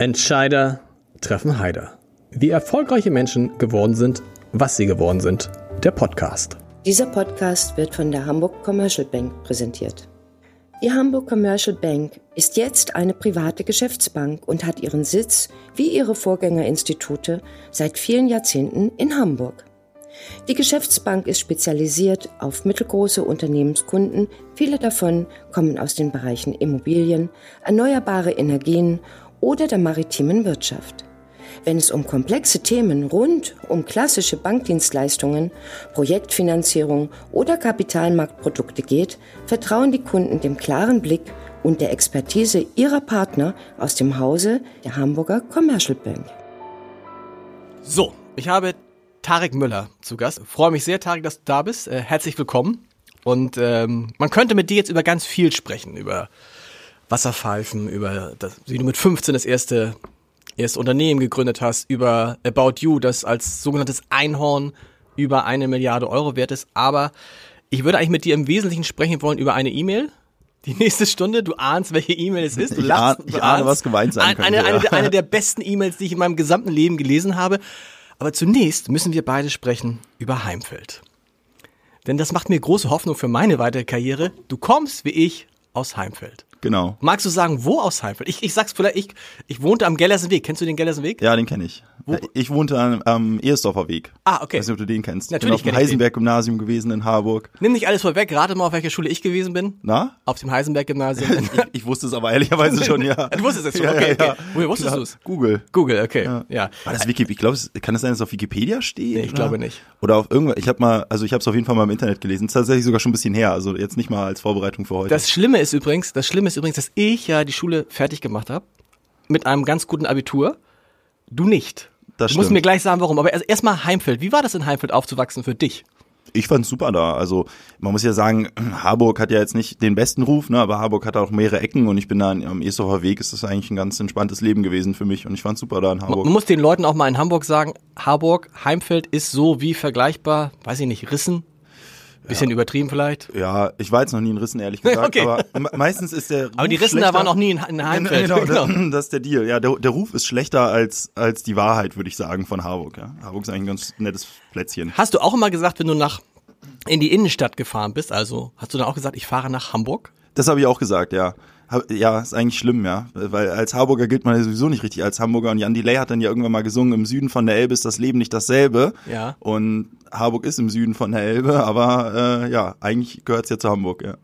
Entscheider treffen Heider. Wie erfolgreiche Menschen geworden sind, was sie geworden sind. Der Podcast. Dieser Podcast wird von der Hamburg Commercial Bank präsentiert. Die Hamburg Commercial Bank ist jetzt eine private Geschäftsbank und hat ihren Sitz, wie ihre Vorgängerinstitute, seit vielen Jahrzehnten in Hamburg. Die Geschäftsbank ist spezialisiert auf mittelgroße Unternehmenskunden. Viele davon kommen aus den Bereichen Immobilien, erneuerbare Energien oder der maritimen Wirtschaft. Wenn es um komplexe Themen rund um klassische Bankdienstleistungen, Projektfinanzierung oder Kapitalmarktprodukte geht, vertrauen die Kunden dem klaren Blick und der Expertise ihrer Partner aus dem Hause der Hamburger Commercial Bank. So, ich habe Tarek Müller zu Gast. Ich freue mich sehr, Tarek, dass du da bist. Äh, herzlich willkommen. Und ähm, man könnte mit dir jetzt über ganz viel sprechen, über Wasserpfeifen, über das, wie du mit 15 das erste, erste Unternehmen gegründet hast, über About You, das als sogenanntes Einhorn über eine Milliarde Euro wert ist. Aber ich würde eigentlich mit dir im Wesentlichen sprechen wollen über eine E-Mail. Die nächste Stunde, du ahnst, welche E-Mail es ist. Du ich lachst, ahne, ich ahne was gemeint sein könnte. Eine, ja. eine, eine der besten E-Mails, die ich in meinem gesamten Leben gelesen habe. Aber zunächst müssen wir beide sprechen über Heimfeld. Denn das macht mir große Hoffnung für meine weitere Karriere. Du kommst, wie ich, aus Heimfeld. Genau. Magst du sagen, wo aus Heimfeld? Ich, ich sag's vielleicht, ich, ich wohnte am Gellersen Weg. Kennst du den Gellersen Weg? Ja, den kenne ich. Wo? Ich wohnte am, am Ehersdorfer Weg. Ah, okay. Ich weiß nicht, ob du den kennst. Natürlich. Ich bin auf dem Heisenberg-Gymnasium gewesen in Harburg. Nimm nicht alles vorweg, rate mal, auf welcher Schule ich gewesen bin. Na? Auf dem Heisenberg-Gymnasium. ich, ich, wusste es aber ehrlicherweise schon, ja. du wusstest es schon, okay, ja, ja, okay. Woher wusstest du es? Google. Google, okay, ja. ja. War das Wiki, ich glaube, kann es sein, dass es auf Wikipedia steht? Nee, ich oder? glaube nicht. Oder auf irgendwas, ich habe mal, also ich habe es auf jeden Fall mal im Internet gelesen. Das ist tatsächlich sogar schon ein bisschen her, also jetzt nicht mal als Vorbereitung für heute. Das Schlimme ist übrigens, das Schlimme ist übrigens, dass ich ja die Schule fertig gemacht habe. Mit einem ganz guten Abitur. Du nicht. Das du musst mir gleich sagen, warum. Aber erstmal Heimfeld. Wie war das in Heimfeld aufzuwachsen für dich? Ich fand's super da. Also man muss ja sagen, Harburg hat ja jetzt nicht den besten Ruf, ne, aber Harburg hat auch mehrere Ecken und ich bin da am Eshofer Weg. Ist das eigentlich ein ganz entspanntes Leben gewesen für mich und ich fand's super da in Harburg. Man muss den Leuten auch mal in Hamburg sagen, Harburg, Heimfeld ist so wie vergleichbar, weiß ich nicht, Rissen, Bisschen ja. übertrieben vielleicht? Ja, ich war jetzt noch nie in Rissen, ehrlich gesagt. okay. Aber meistens ist der Ruf Aber die Rissen da waren noch nie in, in Heimfeld. Genau, genau. das ist der Deal. Ja, der, der Ruf ist schlechter als, als die Wahrheit, würde ich sagen, von Harburg. Ja. Harburg ist eigentlich ein ganz nettes Plätzchen. Hast du auch immer gesagt, wenn du nach in die Innenstadt gefahren bist, also hast du dann auch gesagt, ich fahre nach Hamburg? Das habe ich auch gesagt, ja. Ja, ist eigentlich schlimm, ja. Weil als Harburger gilt man ja sowieso nicht richtig als Hamburger. Und Jan Delay hat dann ja irgendwann mal gesungen, im Süden von der Elbe ist das Leben nicht dasselbe. Ja. Und Harburg ist im Süden von der Elbe, aber äh, ja, eigentlich gehört es ja zu Hamburg, ja.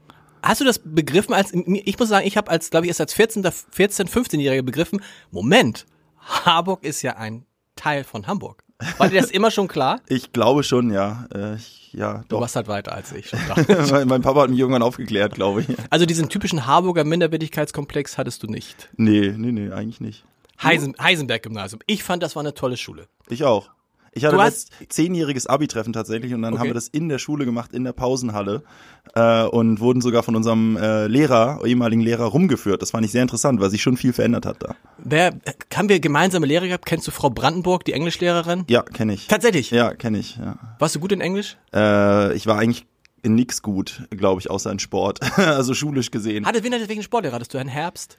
Hast du das begriffen als, ich muss sagen, ich habe als, glaube ich, erst als 14, 14 15-Jähriger begriffen, Moment, Harburg ist ja ein Teil von Hamburg. War dir das immer schon klar? Ich glaube schon, ja. Äh, ich, ja du doch. warst halt weiter als ich schon mein, mein Papa hat mich irgendwann aufgeklärt, glaube ich. Also diesen typischen Harburger Minderwertigkeitskomplex hattest du nicht? Nee, nee, nee, eigentlich nicht. Heisen, Heisenberg-Gymnasium. Ich fand, das war eine tolle Schule. Ich auch. Ich hatte das zehnjähriges Abi-Treffen tatsächlich und dann okay. haben wir das in der Schule gemacht, in der Pausenhalle äh, und wurden sogar von unserem äh, Lehrer, ehemaligen Lehrer, rumgeführt. Das fand ich sehr interessant, weil sich schon viel verändert hat da. Wer, haben wir gemeinsame Lehrer gehabt? Kennst du Frau Brandenburg, die Englischlehrerin? Ja, kenne ich. Tatsächlich? Ja, kenne ich. Ja. Warst du gut in Englisch? Äh, ich war eigentlich in nix gut, glaube ich, außer in Sport. also schulisch gesehen. Hatte, wen hatte wegen Sportlehrer? Hattest du Herrn Herbst?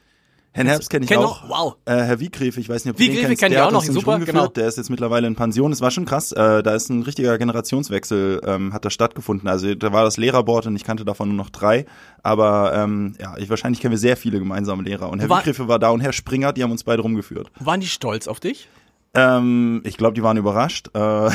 Herrn Herbst kenne ich kenn auch. Noch? Wow. Äh, Herr Wiegrefe, ich weiß nicht, ob du Wiegrefe den kennst. kenn ich der auch noch, super, genau. Der ist jetzt mittlerweile in Pension. Es war schon krass. Äh, da ist ein richtiger Generationswechsel, ähm, hat da stattgefunden. Also da war das Lehrerboard und ich kannte davon nur noch drei. Aber ähm, ja, ich wahrscheinlich kennen wir sehr viele gemeinsame Lehrer. Und Herr war, Wiegrefe war da und Herr Springer, die haben uns beide rumgeführt. Waren die stolz auf dich? Ähm, ich glaube, die waren überrascht. Äh,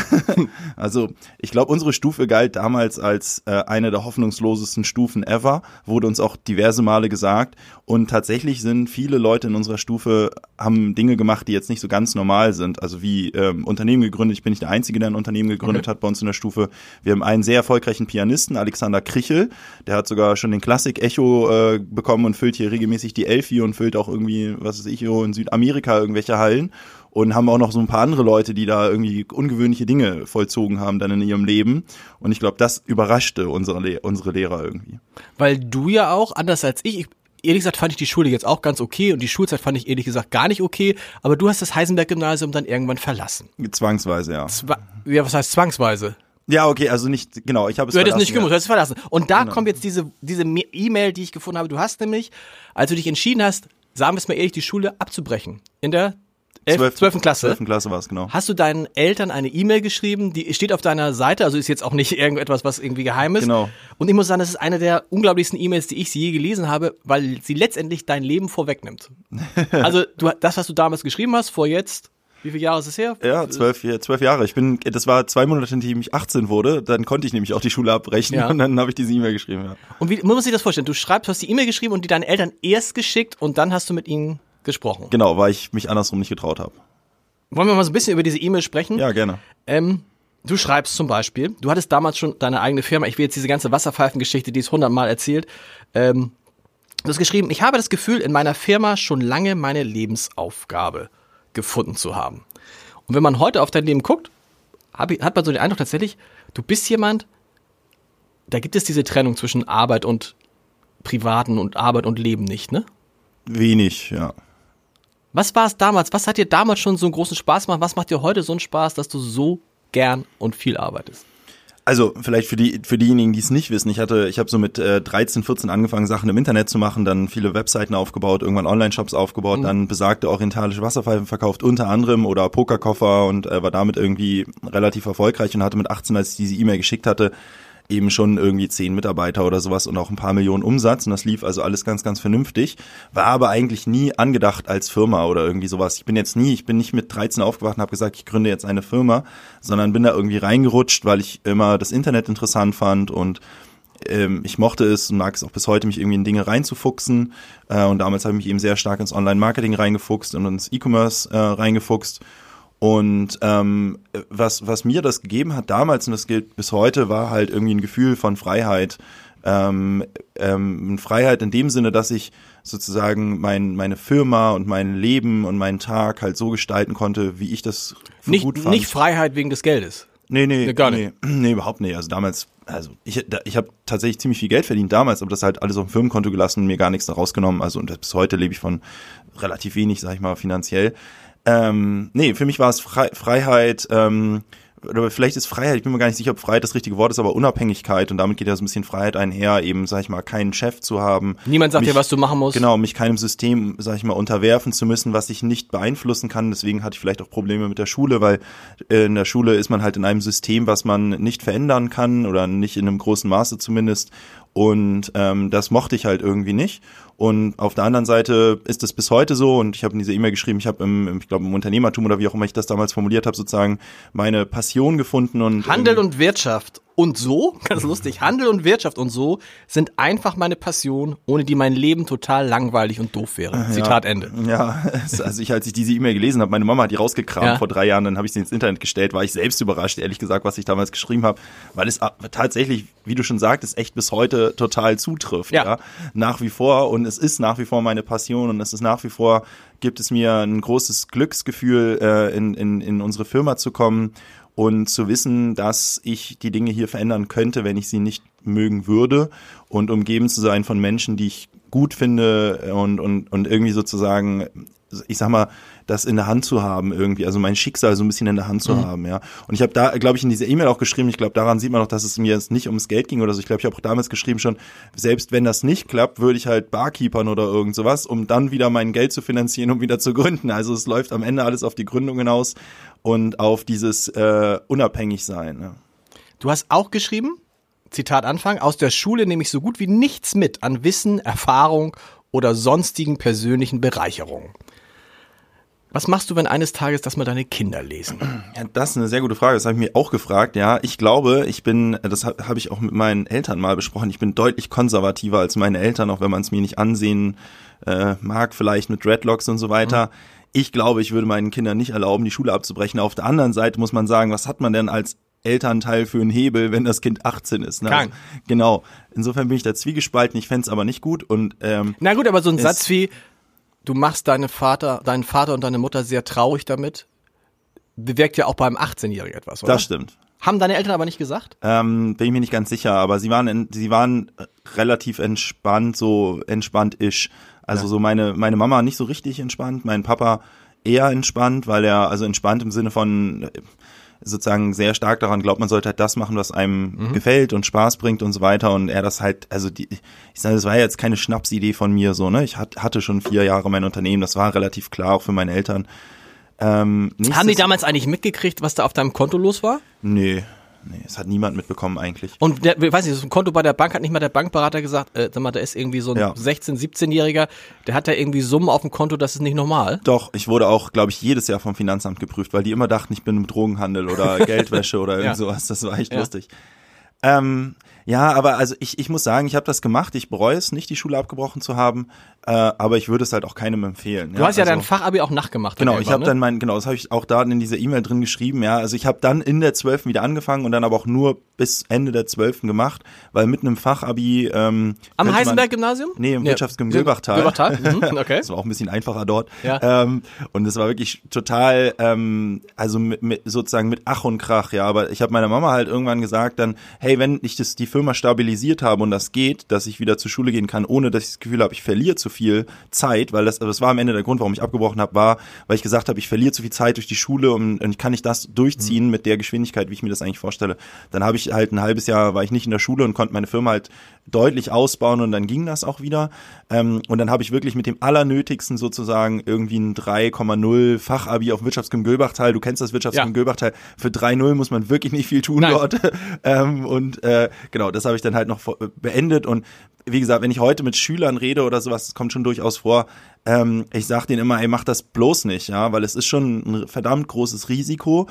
also ich glaube, unsere Stufe galt damals als äh, eine der hoffnungslosesten Stufen ever, wurde uns auch diverse Male gesagt. Und tatsächlich sind viele Leute in unserer Stufe, haben Dinge gemacht, die jetzt nicht so ganz normal sind. Also wie ähm, Unternehmen gegründet. Ich bin nicht der Einzige, der ein Unternehmen gegründet okay. hat bei uns in der Stufe. Wir haben einen sehr erfolgreichen Pianisten, Alexander Krichel. Der hat sogar schon den Klassik-Echo äh, bekommen und füllt hier regelmäßig die Elfi und füllt auch irgendwie, was weiß ich, in Südamerika irgendwelche Hallen und haben auch noch so ein paar andere Leute, die da irgendwie ungewöhnliche Dinge vollzogen haben dann in ihrem Leben. Und ich glaube, das überraschte unsere, Le unsere Lehrer irgendwie. Weil du ja auch, anders als ich, ich ehrlich gesagt fand ich die Schule jetzt auch ganz okay und die Schulzeit fand ich ehrlich gesagt gar nicht okay, aber du hast das Heisenberg-Gymnasium dann irgendwann verlassen. Zwangsweise, ja. Zwa ja, was heißt zwangsweise? Ja, okay, also nicht, genau, ich habe es Du hättest nicht gemusst, du hättest verlassen. Und da genau. kommt jetzt diese diese E-Mail, die ich gefunden habe. Du hast nämlich, als du dich entschieden hast, sagen wir es mal ehrlich, die Schule abzubrechen. In der 11, Zwölf- 12. Klasse. 12. Klasse war es, genau. Hast du deinen Eltern eine E-Mail geschrieben, die steht auf deiner Seite, also ist jetzt auch nicht irgendetwas, was irgendwie geheim ist. Genau. Und ich muss sagen, das ist eine der unglaublichsten E-Mails, die ich je gelesen habe, weil sie letztendlich dein Leben vorwegnimmt. also du, das, was du damals geschrieben hast, vor jetzt, wie viele Jahre ist es her? Ja, zwölf, zwölf Jahre. Ich bin, das war zwei Monate, in denen ich 18 wurde. Dann konnte ich nämlich auch die Schule abbrechen Ja. und dann habe ich diese E-Mail geschrieben. Ja. Und wie muss man sich das vorstellen? Du schreibst, du hast die E-Mail geschrieben und die deinen Eltern erst geschickt und dann hast du mit ihnen gesprochen. Genau, weil ich mich andersrum nicht getraut habe. Wollen wir mal so ein bisschen über diese E-Mail sprechen? Ja, gerne. Ähm, du schreibst zum Beispiel, du hattest damals schon deine eigene Firma, ich will jetzt diese ganze Wasserpfeifengeschichte, die ist hundertmal erzählt. Ähm, du hast geschrieben, ich habe das Gefühl, in meiner Firma schon lange meine Lebensaufgabe gefunden zu haben. Und wenn man heute auf dein Leben guckt, hat man so den Eindruck tatsächlich, du bist jemand, da gibt es diese Trennung zwischen Arbeit und Privaten und Arbeit und Leben nicht, ne? Wenig, ja. Was war es damals? Was hat dir damals schon so einen großen Spaß gemacht? Was macht dir heute so einen Spaß, dass du so gern und viel arbeitest? Also vielleicht für die für diejenigen, die es nicht wissen, ich hatte ich habe so mit äh, 13, 14 angefangen Sachen im Internet zu machen, dann viele Webseiten aufgebaut, irgendwann Online-Shops aufgebaut, dann besagte orientalische Wasserpfeifen verkauft unter anderem oder Pokerkoffer und äh, war damit irgendwie relativ erfolgreich und hatte mit 18, als ich diese E-Mail geschickt hatte, eben schon irgendwie zehn Mitarbeiter oder sowas und auch ein paar Millionen Umsatz und das lief also alles ganz, ganz vernünftig, war aber eigentlich nie angedacht als Firma oder irgendwie sowas. Ich bin jetzt nie, ich bin nicht mit 13 aufgewacht und habe gesagt, ich gründe jetzt eine Firma, sondern bin da irgendwie reingerutscht, weil ich immer das Internet interessant fand und ähm, ich mochte es und mag es auch bis heute, mich irgendwie in Dinge reinzufuchsen. Äh, und damals habe ich mich eben sehr stark ins Online-Marketing reingefuchst und ins E-Commerce äh, reingefuchst. Und ähm, was, was mir das gegeben hat damals, und das gilt bis heute, war halt irgendwie ein Gefühl von Freiheit. Ähm, ähm, Freiheit in dem Sinne, dass ich sozusagen mein, meine Firma und mein Leben und meinen Tag halt so gestalten konnte, wie ich das für Nicht, gut fand. nicht Freiheit wegen des Geldes. Nee, nee, Nee, gar nee, nee, überhaupt nicht. Also damals, also ich, da- ich habe tatsächlich ziemlich viel Geld verdient damals, aber das halt alles auf dem Firmenkonto gelassen und mir gar nichts daraus genommen. Also und bis heute lebe ich von relativ wenig, sag ich mal, finanziell. Ähm, nee, für mich war es Frei, Freiheit, ähm, oder vielleicht ist Freiheit, ich bin mir gar nicht sicher, ob Freiheit das richtige Wort ist, aber Unabhängigkeit und damit geht ja so ein bisschen Freiheit einher, eben, sag ich mal, keinen Chef zu haben. Niemand sagt mich, dir, was du machen musst. Genau, mich keinem System, sag ich mal, unterwerfen zu müssen, was ich nicht beeinflussen kann. Deswegen hatte ich vielleicht auch Probleme mit der Schule, weil äh, in der Schule ist man halt in einem System, was man nicht verändern kann oder nicht in einem großen Maße zumindest. Und ähm, das mochte ich halt irgendwie nicht. Und auf der anderen Seite ist es bis heute so, und ich habe in dieser E-Mail geschrieben, ich habe im, im, ich glaube, im Unternehmertum oder wie auch immer ich das damals formuliert habe, sozusagen meine Passion gefunden und Handel ähm, und Wirtschaft und so, ganz lustig, Handel und Wirtschaft und so sind einfach meine Passion, ohne die mein Leben total langweilig und doof wäre. Zitat Ende. Ja, also ich, als ich diese E-Mail gelesen habe, meine Mama hat die rausgekramt Ja. vor drei Jahren, dann habe ich sie ins Internet gestellt, war ich selbst überrascht, ehrlich gesagt, was ich damals geschrieben habe, weil es a- tatsächlich, wie du schon sagtest, echt bis heute total zutrifft. Ja. Ja. Nach wie vor und es ist nach wie vor meine Passion und es ist nach wie vor, gibt es mir ein großes Glücksgefühl, äh, in, in, in unsere Firma zu kommen und zu wissen, dass ich die Dinge hier verändern könnte, wenn ich sie nicht mögen würde und umgeben zu sein von Menschen, die ich gut finde und, und, und irgendwie sozusagen, ich sag mal, das in der Hand zu haben irgendwie, also mein Schicksal so ein bisschen in der Hand zu haben, ja. Und ich habe da, glaube ich, in dieser E-Mail auch geschrieben, ich glaube, daran sieht man auch, dass es mir jetzt nicht ums Geld ging oder so. Ich glaube, ich habe auch damals geschrieben schon, selbst wenn das nicht klappt, würde ich halt Barkeepern oder irgend sowas, um dann wieder mein Geld zu finanzieren, um wieder zu gründen. Also es läuft am Ende alles auf die Gründung hinaus und auf dieses äh, Unabhängigsein. Ne? Du hast auch geschrieben, Zitat Anfang, aus der Schule nehme ich so gut wie nichts mit an Wissen, Erfahrung oder sonstigen persönlichen Bereicherungen. Was machst du, wenn eines Tages das mal deine Kinder lesen? Ja, das ist eine sehr gute Frage. Das habe ich mir auch gefragt. Ja, ich glaube, ich bin, das habe hab ich auch mit meinen Eltern mal besprochen. Ich bin deutlich konservativer als meine Eltern, auch wenn man es mir nicht ansehen äh, mag, vielleicht mit Dreadlocks und so weiter. Ich glaube, ich würde meinen Kindern nicht erlauben, die Schule abzubrechen. Auf der anderen Seite muss man sagen, was hat man denn als Elternteil für einen Hebel, wenn das Kind 18 ist? Ne? Kein. genau. Insofern bin ich da zwiegespalten. Ich fänd's aber nicht gut und ähm, Na gut, aber so ein Es- Satz wie, du machst deine Vater, deinen Vater und deine Mutter sehr traurig damit, bewirkt ja auch beim 18-Jährigen etwas, oder? das stimmt. Haben deine Eltern aber nicht gesagt? Ähm, bin ich mir nicht ganz sicher, aber sie waren, in, sie waren relativ entspannt, so entspannt-ish. Also so meine, meine Mama nicht so richtig entspannt, mein Papa eher entspannt, weil er, also entspannt im Sinne von, sozusagen sehr stark daran glaubt, man sollte halt das machen, was einem mhm. gefällt und Spaß bringt und so weiter. Und er das halt, also die, ich sage, das war jetzt keine Schnapsidee von mir so, ne? Ich hat, hatte schon vier Jahre mein Unternehmen, das war relativ klar auch für meine Eltern. Ähm, Haben die damals eigentlich mitgekriegt, was da auf deinem Konto los war? Nee, Nee, es hat niemand mitbekommen eigentlich. Und der, weiß nicht, ein Konto bei der Bank hat nicht mal der Bankberater gesagt, äh, sag mal, da ist irgendwie so ein ja. 16-, 17-Jähriger, der hat da irgendwie Summen auf dem Konto, das ist nicht normal. Doch, ich wurde auch, glaube ich, jedes Jahr vom Finanzamt geprüft, weil die immer dachten, ich bin im Drogenhandel oder Geldwäsche oder irgend ja. sowas. Das war echt ja. lustig. Ähm, ja, aber also ich, ich muss sagen, ich habe das gemacht. Ich bereue es nicht, die Schule abgebrochen zu haben. Äh, aber ich würde es halt auch keinem empfehlen. Du ja? hast ja also, dein Fachabi auch nachgemacht. Genau, ich habe ne? dann mein, genau, das habe ich auch da in dieser E-Mail drin geschrieben. Ja, also ich habe dann in der 12. wieder angefangen und dann aber auch nur bis Ende der 12. gemacht, weil mit einem Fachabi ähm, Am Heisenberg-Gymnasium? Nee, im ja. Wirtschaftsgymnasium Gilbachtal. Gilbachtal? Mhm, okay. das war auch ein bisschen einfacher dort. Ja. Ähm, und es war wirklich total, ähm, also mit, mit, sozusagen mit Ach und Krach, ja. Aber ich habe meiner Mama halt irgendwann gesagt dann, hey, wenn ich das die Firma stabilisiert habe und das geht, dass ich wieder zur Schule gehen kann, ohne dass ich das Gefühl habe, ich verliere zu viel Zeit, weil das, das war am Ende der Grund, warum ich abgebrochen habe, war, weil ich gesagt habe, ich verliere zu viel Zeit durch die Schule und, und kann ich das durchziehen mhm. mit der Geschwindigkeit, wie ich mir das eigentlich vorstelle. Dann habe ich halt ein halbes Jahr, war ich nicht in der Schule und konnte meine Firma halt deutlich ausbauen und dann ging das auch wieder. Ähm, und dann habe ich wirklich mit dem Allernötigsten sozusagen irgendwie ein 3,0 Fachabi auf Wirtschaftsgym Gölbachtal. Du kennst das Wirtschaftsgym ja. Gölbachtal. Für 3,0 muss man wirklich nicht viel tun Nein. dort. ähm, und äh, genau, das habe ich dann halt noch beendet. Und wie gesagt, wenn ich heute mit Schülern rede oder sowas, das kommt schon durchaus vor, ähm, ich sage denen immer, ey, mach das bloß nicht, ja, weil es ist schon ein verdammt großes Risiko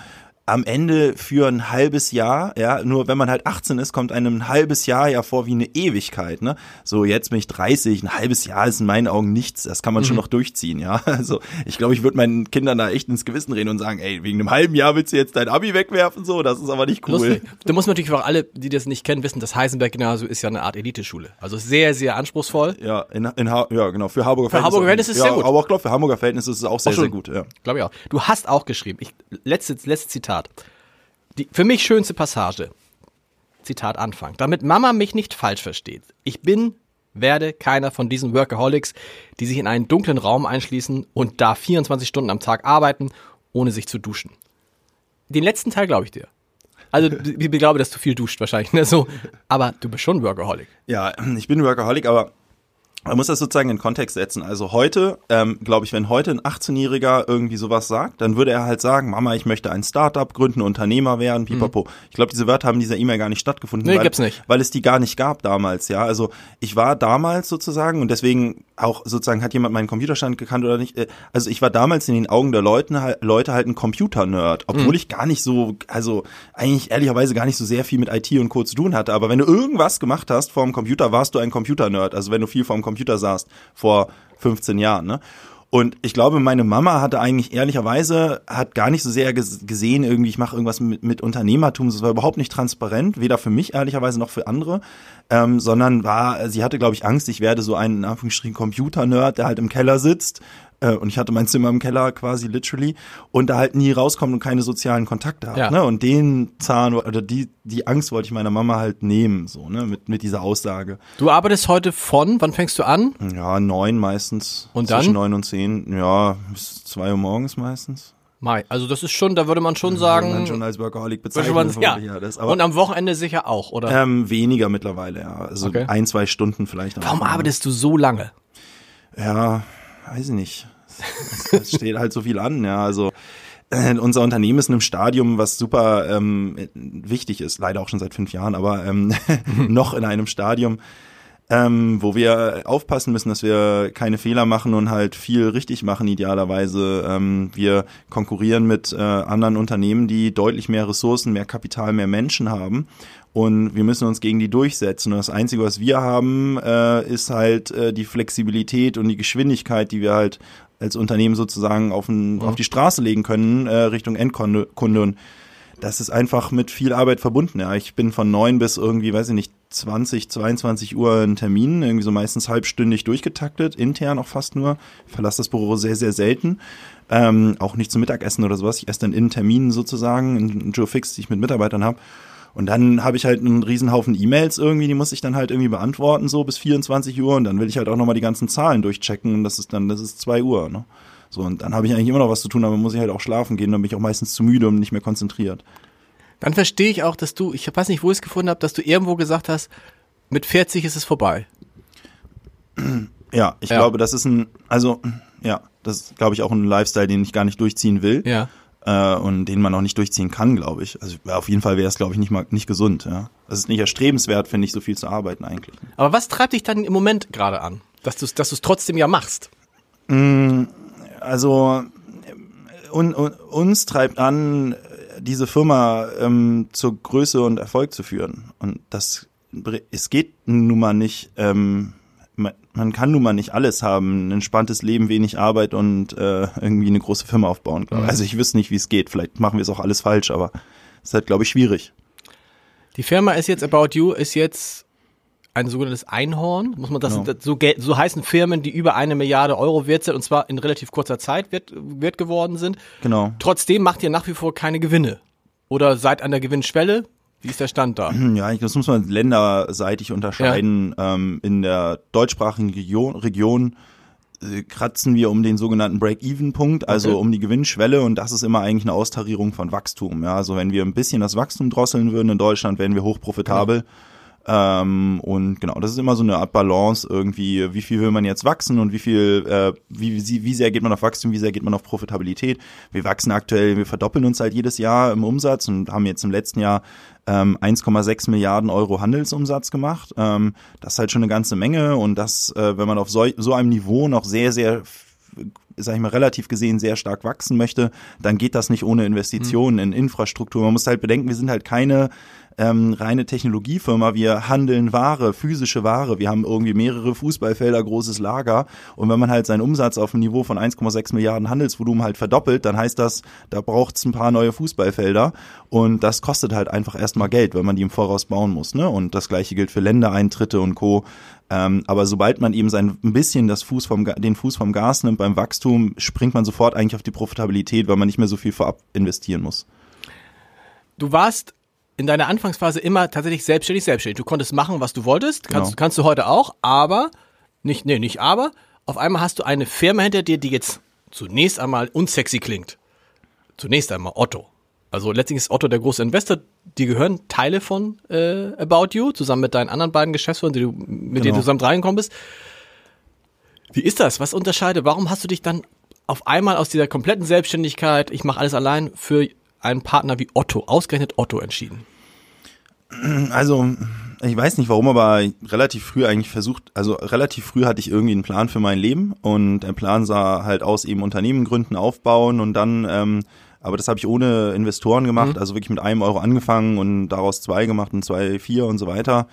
am Ende für ein halbes Jahr, ja, nur wenn man halt 18 ist, kommt einem ein halbes Jahr ja vor wie eine Ewigkeit, ne? So, jetzt bin ich 30, ein halbes Jahr ist in meinen Augen nichts, das kann man mhm. schon noch durchziehen, ja? Also, ich glaube, ich würde meinen Kindern da echt ins Gewissen reden und sagen, ey, wegen einem halben Jahr willst du jetzt dein Abi wegwerfen, so, das ist aber nicht cool. Lustig. Da muss man natürlich auch alle, die das nicht kennen, wissen, das Heisenberg-Gymnasium ist ja eine Art Eliteschule. Also sehr, sehr anspruchsvoll. Ja, in, in ha ja, genau, für Harburger Verhältnisse. Für Harburger Verhältnisse ist es ja, sehr gut. Aber auch, glaube für Hamburger Verhältnisse ist es auch sehr, auch sehr gut, ja. Glaube ich auch. Du hast auch geschrieben, ich, letztes, letztes Zitat. Die für mich schönste Passage. Zitat Anfang. Damit Mama mich nicht falsch versteht. Ich bin, werde keiner von diesen Workaholics, die sich in einen dunklen Raum einschließen und da 24 Stunden am Tag arbeiten, ohne sich zu duschen. Den letzten Teil glaube ich dir. Also ich glaube, dass du viel duscht wahrscheinlich. Ne? So, aber du bist schon Workaholic. Ja, ich bin Workaholic, aber man muss das sozusagen in Kontext setzen. Also heute, ähm, glaube ich, wenn heute ein 18-Jähriger irgendwie sowas sagt, dann würde er halt sagen, Mama, ich möchte ein Startup gründen, Unternehmer werden, pipapo. Mhm. Ich glaube, diese Wörter haben in dieser E-Mail gar nicht stattgefunden, nee, weil, gibt's nicht. weil es die gar nicht gab damals, ja. Also ich war damals sozusagen und deswegen auch sozusagen hat jemand meinen Computerstand gekannt oder nicht. Äh, also ich war damals in den Augen der Leute, halt, Leute halt ein Computer-Nerd, obwohl mhm. ich gar nicht so, also eigentlich ehrlicherweise gar nicht so sehr viel mit IT und Co. zu tun hatte. Aber wenn du irgendwas gemacht hast vor dem Computer, warst du ein Computer-Nerd. Also wenn du viel vor dem Computer saßt vor 15 Jahren. Ne? Und ich glaube, meine Mama hatte eigentlich ehrlicherweise, hat gar nicht so sehr gesehen, irgendwie, ich mache irgendwas mit, mit Unternehmertum. Das war überhaupt nicht transparent, weder für mich ehrlicherweise noch für andere, ähm, sondern war, sie hatte, glaube ich, Angst, ich werde so ein, in Anführungsstrichen, Computer-Nerd, der halt im Keller sitzt äh, und ich hatte mein Zimmer im Keller quasi literally und da halt nie rauskommt und keine sozialen Kontakte hat. Ja. Ne? Und den Zahn oder die, die Angst wollte ich meiner Mama halt nehmen, so, ne, mit, mit dieser Aussage. Du arbeitest heute von, wann fängst du an? Ja, neun meistens. Und dann? Zwischen neun und zehn, ja, bis zwei Uhr morgens meistens. Mai. Also das ist schon, da würde man schon sagen. Man schon als Workaholic bezeichnen. ja. ja das, Und am Wochenende sicher auch, oder? Ähm, weniger mittlerweile, ja. Also okay. ein, zwei Stunden vielleicht. Warum arbeitest du so lange? Ja, weiß ich nicht. Es steht halt so viel an, ja. Also äh, unser Unternehmen ist in einem Stadium, was super ähm, wichtig ist, leider auch schon seit fünf Jahren, aber ähm, noch in einem Stadium, ähm, wo wir aufpassen müssen, dass wir keine Fehler machen und halt viel richtig machen, idealerweise. Ähm, wir konkurrieren mit äh, anderen Unternehmen, die deutlich mehr Ressourcen, mehr Kapital, mehr Menschen haben. Und wir müssen uns gegen die durchsetzen. Und das Einzige, was wir haben, äh, ist halt äh, die Flexibilität und die Geschwindigkeit, die wir halt als Unternehmen sozusagen auf, ein, mhm. auf die Straße legen können, äh, Richtung Endkunde. Kunde. Und das ist einfach mit viel Arbeit verbunden. Ja, ich bin von neun bis irgendwie, weiß ich nicht, 20, 22 Uhr in Terminen, irgendwie so meistens halbstündig durchgetaktet, intern auch fast nur. Ich verlasse das Büro sehr, sehr selten. Ähm, auch nicht zum Mittagessen oder sowas. Ich esse dann in Terminen sozusagen, in Joe Fix, die ich mit Mitarbeitern habe. Und dann habe ich halt einen Riesenhaufen E-Mails irgendwie, die muss ich dann halt irgendwie beantworten, so bis 24 Uhr. Und dann will ich halt auch nochmal die ganzen Zahlen durchchecken. Und das ist dann, das ist zwei Uhr, ne? So, und dann habe ich eigentlich immer noch was zu tun, aber muss ich halt auch schlafen gehen, dann bin ich auch meistens zu müde und nicht mehr konzentriert. Dann verstehe ich auch, dass du, ich weiß nicht, wo ich es gefunden habe, dass du irgendwo gesagt hast, mit 40 ist es vorbei. Ja, ich Ja. glaube, das ist ein, also, ja, das ist, glaube ich, auch ein Lifestyle, den ich gar nicht durchziehen will. Ja. Äh, und den man auch nicht durchziehen kann, glaube ich. Also auf jeden Fall wäre es, glaube ich, nicht mal nicht gesund, ja. Es ist nicht erstrebenswert, finde ich, so viel zu arbeiten eigentlich. Aber was treibt dich dann im Moment gerade an? Dass du es dass du's trotzdem ja machst. Also un, un, uns treibt an, diese Firma ähm, zur Größe und Erfolg zu führen. Und das es geht nun mal nicht, ähm, man, kann nun mal nicht alles haben, ein entspanntes Leben, wenig Arbeit und äh, irgendwie eine große Firma aufbauen. Glaub. ich. Also ich wüsste nicht, wie es geht. Vielleicht machen wir es auch alles falsch, aber es ist halt, glaube ich, schwierig. Die Firma ist jetzt About You, ist jetzt ein sogenanntes Einhorn. Muss man das, Genau. das so, so heißen Firmen, die über eine Milliarde Euro wert sind und zwar in relativ kurzer Zeit wert, wert geworden sind. Genau. Trotzdem macht ihr nach wie vor keine Gewinne. Oder seid an der Gewinnschwelle. Wie ist der Stand da? Ja, ich, das muss man länderseitig unterscheiden. Ähm, in der deutschsprachigen Region, Region äh, kratzen wir um den sogenannten Break-Even-Punkt, also Okay. um die Gewinnschwelle und das ist immer eigentlich eine Austarierung von Wachstum. Ja, also wenn wir ein bisschen das Wachstum drosseln würden in Deutschland, wären wir hochprofitabel. Ähm, und genau, das ist immer so eine Art Balance irgendwie, wie viel will man jetzt wachsen und wie viel, äh, wie, wie, wie sehr geht man auf Wachstum, wie sehr geht man auf Profitabilität. Wir wachsen aktuell, wir verdoppeln uns halt jedes Jahr im Umsatz und haben jetzt im letzten Jahr ähm, 1,6 Milliarden Euro Handelsumsatz gemacht. Ähm, das ist halt schon eine ganze Menge und das, äh, wenn man auf so, so einem Niveau noch sehr, sehr sag ich mal, relativ gesehen sehr stark wachsen möchte, dann geht das nicht ohne Investitionen in Infrastruktur. Man muss halt bedenken, wir sind halt keine ähm, reine Technologiefirma, wir handeln Ware, physische Ware. Wir haben irgendwie mehrere Fußballfelder, großes Lager. Und wenn man halt seinen Umsatz auf ein Niveau von 1,6 Milliarden Handelsvolumen halt verdoppelt, dann heißt das, da braucht es ein paar neue Fußballfelder. Und das kostet halt einfach erstmal Geld, wenn man die im Voraus bauen muss. Ne? Und das gleiche gilt für Ländereintritte und Co. Ähm, aber sobald man eben sein ein bisschen das Fuß vom, den Fuß vom Gas nimmt beim Wachstum, springt man sofort eigentlich auf die Profitabilität, weil man nicht mehr so viel vorab investieren muss. Du warst in deiner Anfangsphase immer tatsächlich selbstständig, selbstständig. Du konntest machen, was du wolltest. Kannst, Genau. kannst du heute auch, aber, nicht, nee, nicht aber, auf einmal hast du eine Firma hinter dir, die jetzt zunächst einmal unsexy klingt. Zunächst einmal Otto. Also letztlich ist Otto der große Investor. Die gehören Teile von äh, About You, zusammen mit deinen anderen beiden Geschäftsführern, die du, mit denen Genau. du zusammen reingekommen bist. Wie ist das? Was unterscheidet? Warum hast du dich dann auf einmal aus dieser kompletten Selbstständigkeit, ich mache alles allein, für einen Partner wie Otto, ausgerechnet Otto entschieden? Also, ich weiß nicht warum, aber relativ früh eigentlich versucht, also relativ früh hatte ich irgendwie einen Plan für mein Leben und der Plan sah halt aus, eben Unternehmen gründen, aufbauen und dann, ähm, aber das habe ich ohne Investoren gemacht, also wirklich mit einem Euro angefangen und daraus zwei gemacht und zwei, vier und so weiter.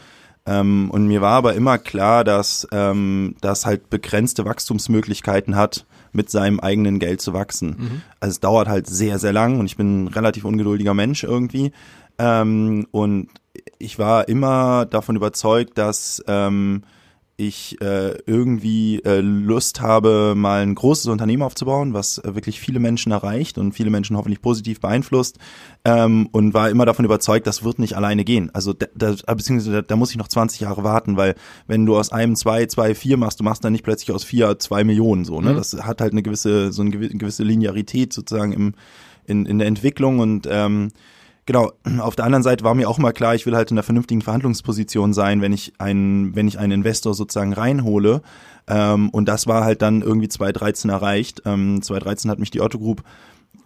Ähm, und mir war aber immer klar, dass ähm, das halt begrenzte Wachstumsmöglichkeiten hat, mit seinem eigenen Geld zu wachsen. Also es dauert halt sehr, sehr lang und ich bin ein relativ ungeduldiger Mensch irgendwie. Ähm, und ich war immer davon überzeugt, dass ähm, ich äh, irgendwie äh, Lust habe, mal ein großes Unternehmen aufzubauen, was äh, wirklich viele Menschen erreicht und viele Menschen hoffentlich positiv beeinflusst ähm, und war immer davon überzeugt, das wird nicht alleine gehen. Also da, da, beziehungsweise da, da muss ich noch 20 Jahre warten, weil wenn du aus einem zwei, zwei, vier machst, du machst dann nicht plötzlich aus vier zwei Millionen so. Ne, das hat halt eine gewisse so eine gewi- gewisse Linearität sozusagen im in, in der Entwicklung und ähm, Genau, auf der anderen Seite war mir auch mal klar, ich will halt in einer vernünftigen Verhandlungsposition sein, wenn ich einen, wenn ich einen Investor sozusagen reinhole. Ähm, und das war halt dann irgendwie 2013 erreicht. Ähm, 2013 hat mich die Otto Group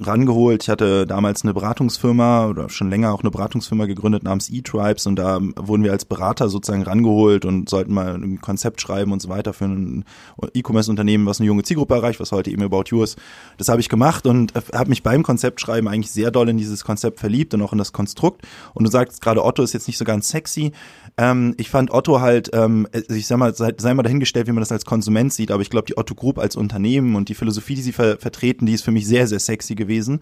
rangeholt. Ich hatte damals eine Beratungsfirma oder schon länger auch eine Beratungsfirma gegründet namens E-Tribes und da wurden wir als Berater sozusagen rangeholt und sollten mal ein Konzept schreiben und so weiter für ein E-Commerce-Unternehmen, was eine junge Zielgruppe erreicht, was heute eben About You ist. Das habe ich gemacht und habe mich beim Konzeptschreiben eigentlich sehr doll in dieses Konzept verliebt und auch in das Konstrukt. Und du sagst gerade, Otto ist jetzt nicht so ganz sexy. Ähm, ich fand Otto halt, ähm, ich sag mal, sei, sei mal dahingestellt, wie man das als Konsument sieht, aber ich glaube, die Otto Group als Unternehmen und die Philosophie, die sie ver vertreten, die ist für mich sehr, sehr sexy gewesen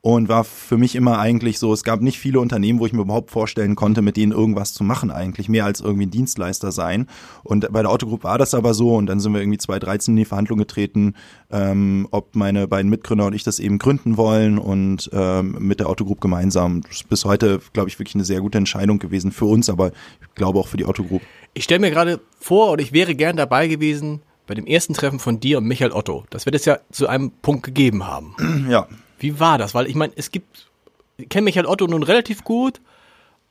und war für mich immer eigentlich so, es gab nicht viele Unternehmen, wo ich mir überhaupt vorstellen konnte, mit denen irgendwas zu machen eigentlich, mehr als irgendwie ein Dienstleister sein. Und bei der Otto Group war das aber so und dann sind wir irgendwie 2013 in die Verhandlung getreten, ähm, ob meine beiden Mitgründer und ich das eben gründen wollen und ähm, mit der Otto Group gemeinsam. Das ist bis heute, glaube ich, wirklich eine sehr gute Entscheidung gewesen für uns, aber ich glaube auch für die Otto Group. Ich stelle mir gerade vor, oder ich wäre gern dabei gewesen, bei dem ersten Treffen von dir und Michael Otto. Das wird es ja zu einem Punkt gegeben haben. Ja. Wie war das? Weil ich meine, es gibt, ich kenne Michael Otto nun relativ gut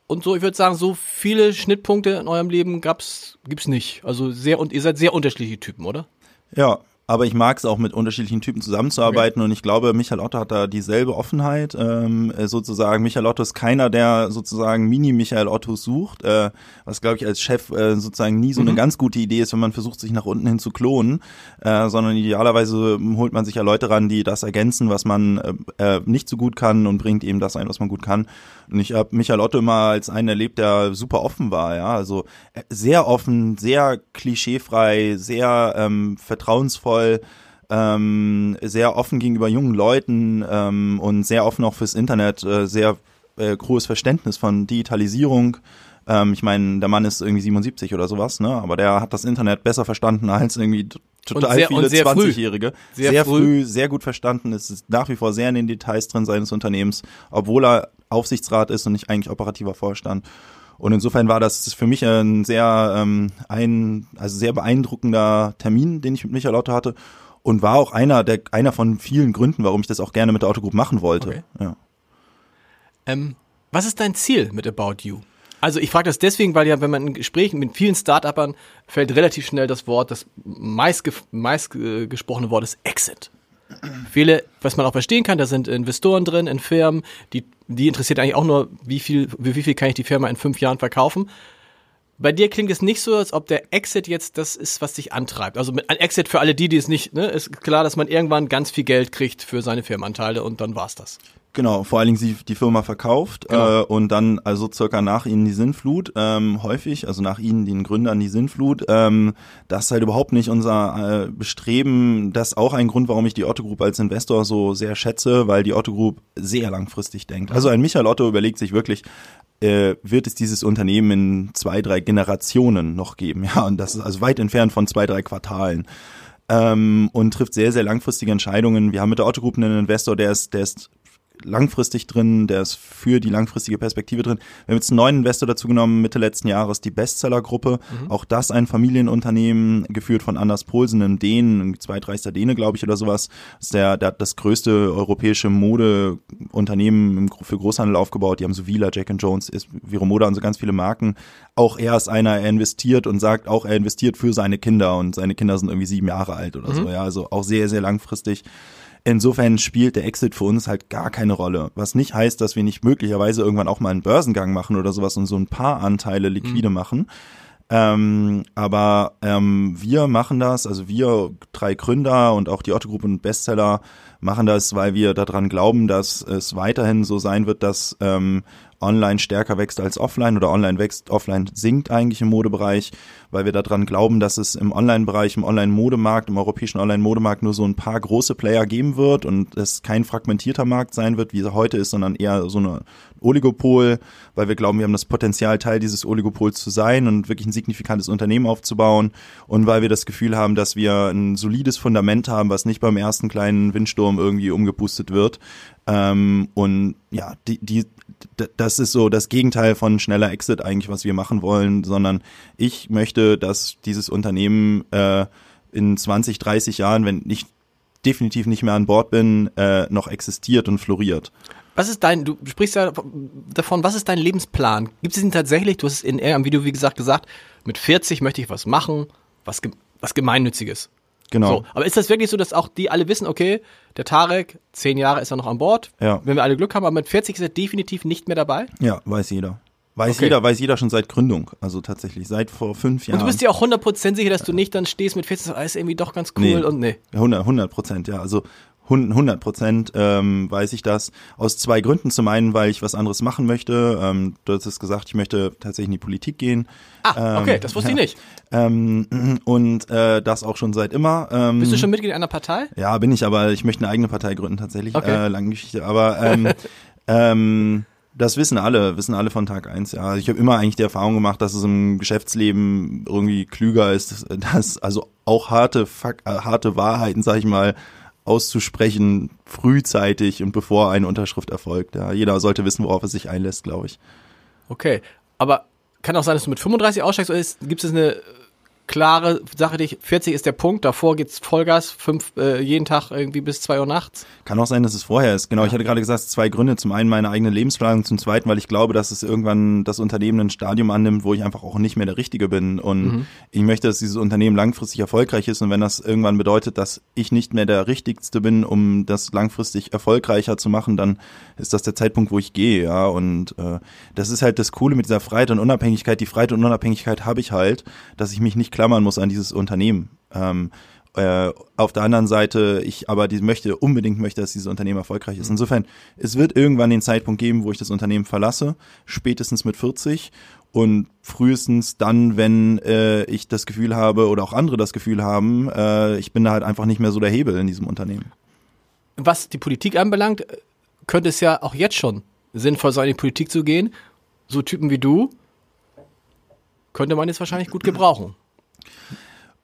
und so, ich würde sagen, so viele Schnittpunkte in eurem Leben gab's, gibt's nicht. Also sehr, und ihr seid sehr unterschiedliche Typen, oder? Ja, aber ich mag es auch mit unterschiedlichen Typen zusammenzuarbeiten und ich glaube, Michael Otto hat da dieselbe Offenheit. Ähm, äh, sozusagen, Michael Otto ist keiner, der sozusagen Mini-Michael Otto sucht, äh, was glaube ich als Chef äh, sozusagen nie so mhm. eine ganz gute Idee ist, wenn man versucht, sich nach unten hin zu klonen, äh, sondern idealerweise holt man sich ja Leute ran, die das ergänzen, was man äh, äh, nicht so gut kann und bringt eben das ein, was man gut kann. Und ich habe Michael Otto immer als einen erlebt, der super offen war, ja, also äh, sehr offen, sehr klischeefrei, sehr ähm, vertrauensvoll, ähm, sehr offen gegenüber jungen Leuten ähm, und sehr offen auch fürs Internet, äh, sehr äh, großes Verständnis von Digitalisierung. Ähm, ich meine, der Mann ist irgendwie 77 oder sowas, ne? Aber der hat das Internet besser verstanden als irgendwie total sehr, viele 20-Jährige. Sehr, sehr früh. früh, sehr gut verstanden, ist nach wie vor sehr in den Details drin seines Unternehmens, obwohl er Aufsichtsrat ist und nicht eigentlich operativer Vorstand. Und insofern war das für mich ein sehr ähm, ein also sehr beeindruckender Termin, den ich mit Michael Otto hatte und war auch einer der einer von vielen Gründen, warum ich das auch gerne mit der Autogroup machen wollte. Okay. Ja. Ähm, was ist dein Ziel mit About You? Also ich frage das deswegen, weil ja, wenn man in Gesprächen mit vielen Start-Upern fällt relativ schnell das Wort, das meist, meist äh, gesprochene Wort ist Exit. Viele, was man auch verstehen kann, da sind Investoren drin in Firmen, die, die interessiert eigentlich auch nur, wie viel, wie viel kann ich die Firma in fünf Jahren verkaufen. Bei dir klingt es nicht so, als ob der Exit jetzt das ist, was dich antreibt. Also mit, ein Exit für alle die, die es nicht, ne, ist klar, dass man irgendwann ganz viel Geld kriegt für seine Firmenanteile und dann war's das. Genau, vor allen Dingen sie die Firma verkauft genau. äh, und dann also circa nach ihnen die Sinnflut, ähm, häufig, also nach ihnen den Gründern die Sinnflut. Ähm, das ist halt überhaupt nicht unser äh, Bestreben. Das ist auch ein Grund, warum ich die Otto Group als Investor so sehr schätze, weil die Otto Group sehr langfristig denkt. Also ein Michael Otto überlegt sich wirklich, äh, wird es dieses Unternehmen in zwei, drei Generationen noch geben. Ja, und das ist also weit entfernt von zwei, drei Quartalen. Ähm, und trifft sehr, sehr langfristige Entscheidungen. Wir haben mit der Otto Group einen Investor, der ist, der ist langfristig drin, der ist für die langfristige Perspektive drin. Wir haben jetzt einen neuen Investor dazu genommen, Mitte letzten Jahres, die Bestseller-Gruppe. Mhm. Auch das ein Familienunternehmen, geführt von Anders Poulsen, einem Dänen, zweitreichster Däne, glaube ich, oder sowas. Das ist der, der hat das größte europäische Modeunternehmen für Großhandel aufgebaut. Die haben so Vila, Jack Jones, Viro Moda und so ganz viele Marken. Auch er ist einer, er investiert und sagt auch, er investiert für seine Kinder und seine Kinder sind irgendwie sieben Jahre alt oder mhm. so. Ja, also auch sehr, sehr langfristig. Insofern spielt der Exit für uns halt gar keine Rolle. Was nicht heißt, dass wir nicht möglicherweise irgendwann auch mal einen Börsengang machen oder sowas und so ein paar Anteile liquide mhm. machen. Ähm, aber ähm, wir machen das, also wir drei Gründer und auch die Otto Group und Bestseller machen das, weil wir daran glauben, dass es weiterhin so sein wird, dass ähm, online stärker wächst als offline oder online wächst, offline sinkt eigentlich im Modebereich, weil wir daran glauben, dass es im Online-Bereich, im Online-Modemarkt, im europäischen Online-Modemarkt nur so ein paar große Player geben wird und es kein fragmentierter Markt sein wird, wie er heute ist, sondern eher so eine Oligopol, weil wir glauben, wir haben das Potenzial, Teil dieses Oligopols zu sein und wirklich ein signifikantes Unternehmen aufzubauen und weil wir das Gefühl haben, dass wir ein solides Fundament haben, was nicht beim ersten kleinen Windsturm irgendwie umgepustet wird. Ähm, und ja, die, die, das ist so das Gegenteil von schneller Exit eigentlich, was wir machen wollen, sondern ich möchte, dass dieses Unternehmen äh, in 20, 30 Jahren, wenn ich definitiv nicht mehr an Bord bin, äh, noch existiert und floriert. Was ist dein, du sprichst ja davon, was ist dein Lebensplan? Gibt es ihn tatsächlich? Du hast es in einem Video, wie gesagt, gesagt, mit 40 möchte ich was machen, was, was Gemeinnütziges. Genau. So, aber ist das wirklich so, dass auch die alle wissen, okay, der Tarek, zehn Jahre ist er noch an Bord. Ja. Wenn wir alle Glück haben, aber mit 40 ist er definitiv nicht mehr dabei? Ja, weiß jeder. Weiß okay. jeder, weiß jeder schon seit Gründung. Also tatsächlich, seit vor fünf Jahren. Und du bist dir auch 100% sicher, dass du nicht dann stehst mit 40 und ist irgendwie doch ganz cool nee. und nee. 100 Prozent, ja. Also 100 Prozent ähm, weiß ich das. Aus zwei Gründen. Zum einen, weil ich was anderes machen möchte. Ähm, du hast es gesagt, ich möchte tatsächlich in die Politik gehen. Ah, okay, ähm, das wusste ja. ich nicht. Ähm, und äh, das auch schon seit immer. Ähm, Bist du schon Mitglied einer Partei? Ja, bin ich, aber ich möchte eine eigene Partei gründen tatsächlich. Okay. Äh, lange Geschichte. Aber ähm, ähm, das wissen alle, wissen alle von Tag eins. Ja, ich habe immer eigentlich die Erfahrung gemacht, dass es im Geschäftsleben irgendwie klüger ist, dass also auch harte, Fak äh, harte Wahrheiten, sag ich mal, auszusprechen, frühzeitig und bevor eine Unterschrift erfolgt. Ja, jeder sollte wissen, worauf er sich einlässt, glaube ich. Okay, aber kann auch sein, dass du mit 35 aussteigst oder gibt es eine klare Sache, dich 40 ist der Punkt, davor geht's Vollgas, fünf, äh, jeden Tag irgendwie bis zwei Uhr nachts. Kann auch sein, dass es vorher ist. Genau, ich hatte gerade gesagt, zwei Gründe. Zum einen meine eigene Lebensplanung, zum zweiten, weil ich glaube, dass es irgendwann das Unternehmen ein Stadium annimmt, wo ich einfach auch nicht mehr der Richtige bin. Und mhm. ich möchte, dass dieses Unternehmen langfristig erfolgreich ist. Und wenn das irgendwann bedeutet, dass ich nicht mehr der Richtigste bin, um das langfristig erfolgreicher zu machen, dann ist das der Zeitpunkt, wo ich gehe. Ja, und äh, das ist halt das Coole mit dieser Freiheit und Unabhängigkeit. Die Freiheit und Unabhängigkeit habe ich halt, dass ich mich nicht klammern muss an dieses Unternehmen. Ähm, äh, auf der anderen Seite, ich aber die möchte unbedingt möchte, dass dieses Unternehmen erfolgreich ist. Insofern, es wird irgendwann den Zeitpunkt geben, wo ich das Unternehmen verlasse, spätestens mit 40 und frühestens dann, wenn äh, ich das Gefühl habe oder auch andere das Gefühl haben, äh, ich bin da halt einfach nicht mehr so der Hebel in diesem Unternehmen. Was die Politik anbelangt, könnte es ja auch jetzt schon sinnvoll sein, in die Politik zu gehen. So Typen wie du könnte man jetzt wahrscheinlich gut gebrauchen.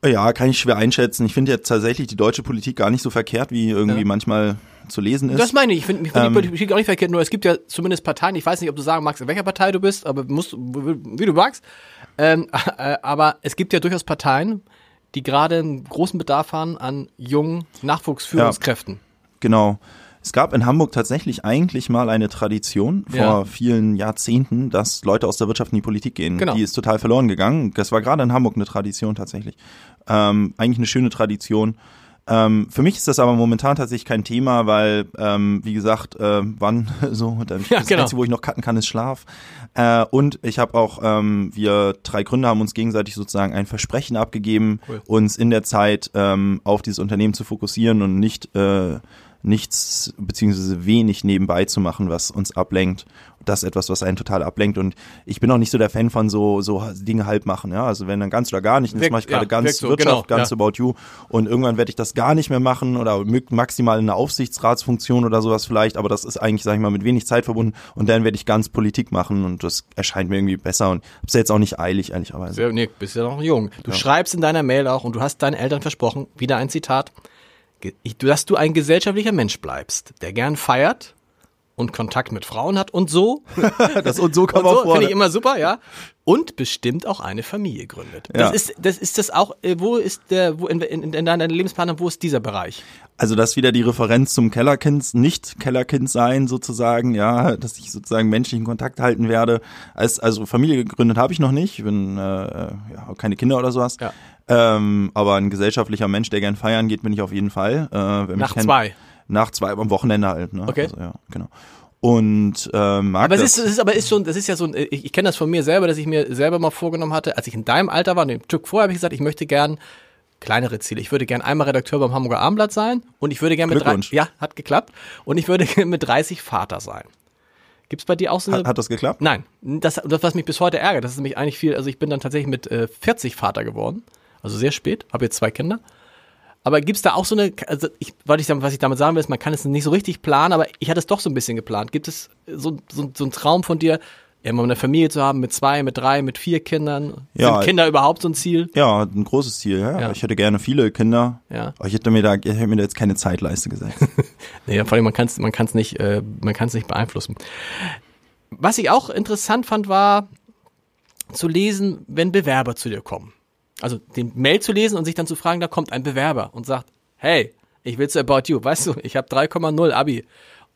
Ja, kann ich schwer einschätzen. Ich finde jetzt tatsächlich die deutsche Politik gar nicht so verkehrt, wie irgendwie ja. manchmal zu lesen ist. Das meine ich. Ich finde find ähm, die Politik auch nicht verkehrt, nur es gibt ja zumindest Parteien, ich weiß nicht, ob du sagen magst, in welcher Partei du bist, aber musst, wie du magst. Ähm, äh, aber es gibt ja durchaus Parteien, die gerade einen großen Bedarf haben an jungen Nachwuchsführungskräften. Ja, genau. Es gab in Hamburg tatsächlich eigentlich mal eine Tradition vor ja. vielen Jahrzehnten, dass Leute aus der Wirtschaft in die Politik gehen. Genau. Die ist total verloren gegangen. Das war gerade in Hamburg eine Tradition tatsächlich. Ähm, eigentlich eine schöne Tradition. Ähm, für mich ist das aber momentan tatsächlich kein Thema, weil, ähm, wie gesagt, äh, wann so, dann ja, das genau. Einzige, wo ich noch cutten kann, ist Schlaf. Äh, und ich habe auch, ähm, wir drei Gründer haben uns gegenseitig sozusagen ein Versprechen abgegeben, cool. uns in der Zeit ähm, auf dieses Unternehmen zu fokussieren und nicht äh, nichts beziehungsweise wenig nebenbei zu machen, was uns ablenkt. Das ist etwas, was einen total ablenkt. Und ich bin auch nicht so der Fan von so, so Dinge halb machen. Ja, also wenn dann ganz oder gar nicht. Und jetzt mache ich gerade ja, ganz so, Wirtschaft, genau, ganz ja. about you. Und irgendwann werde ich das gar nicht mehr machen oder maximal in einer Aufsichtsratsfunktion oder sowas vielleicht. Aber das ist eigentlich, sag ich mal, mit wenig Zeit verbunden. Und dann werde ich ganz Politik machen und das erscheint mir irgendwie besser. Und hab's ja jetzt auch nicht eilig, ehrlicherweise. Ja, nee, bist ja noch jung. Du ja. schreibst in deiner Mail auch und du hast deinen Eltern versprochen, wieder ein Zitat, dass du ein gesellschaftlicher Mensch bleibst, der gern feiert und Kontakt mit Frauen hat und so. das und so kann man so, Finde ich immer super, ja. Und bestimmt auch eine Familie gründet. Ja. Das ist, das ist das auch, äh, wo ist der, wo in, in, in deiner Lebensplanung, wo ist dieser Bereich? Also das wieder die Referenz zum Kellerkind, nicht Kellerkind sein sozusagen, ja, dass ich sozusagen menschlichen Kontakt halten werde. Als, also Familie gegründet habe ich noch nicht, ich bin äh, ja, keine Kinder oder sowas. Ja. Ähm, aber ein gesellschaftlicher Mensch, der gern feiern geht, bin ich auf jeden Fall. Äh, Nach zwei. Nach zwei, am Wochenende halt. Ne? Okay. Also, ja, genau. Und äh, mag aber es ist, es ist aber ist schon, das ist ja so ein, ich, ich kenne das von mir selber, dass ich mir selber mal vorgenommen hatte, als ich in deinem Alter war, ein Stück vorher habe ich gesagt, ich möchte gern kleinere Ziele. Ich würde gern einmal Redakteur beim Hamburger Abendblatt sein und ich würde gern mit drei, ja, hat geklappt und ich würde mit 30 Vater sein. Gibt's bei dir auch so eine? Hat, hat das geklappt? Nein, das, das was mich bis heute ärgert, das ist nämlich eigentlich viel, also ich bin dann tatsächlich mit äh, 40 Vater geworden also sehr spät, habe jetzt zwei Kinder. Aber gibt es da auch so eine, also ich, was ich, was ich damit sagen will, ist, man kann es nicht so richtig planen, aber ich hatte es doch so ein bisschen geplant. Gibt es so, so, so einen Traum von dir, immer eine Familie zu haben mit zwei, mit drei, mit vier Kindern? Ja, Sind Kinder überhaupt so ein Ziel? Ja, ein großes Ziel, ja. ja. Ich hätte gerne viele Kinder. Ja. Aber ich hätte mir da, ich hätte mir da jetzt keine Zeitleiste gesetzt. nee, vor allem man kann es man kann's nicht, äh, man kann es nicht beeinflussen. Was ich auch interessant fand, war zu lesen, wenn Bewerber zu dir kommen also den Mail zu lesen und sich dann zu fragen, da kommt ein Bewerber und sagt, hey, ich will zu About You, weißt du, ich habe 3,0 Abi.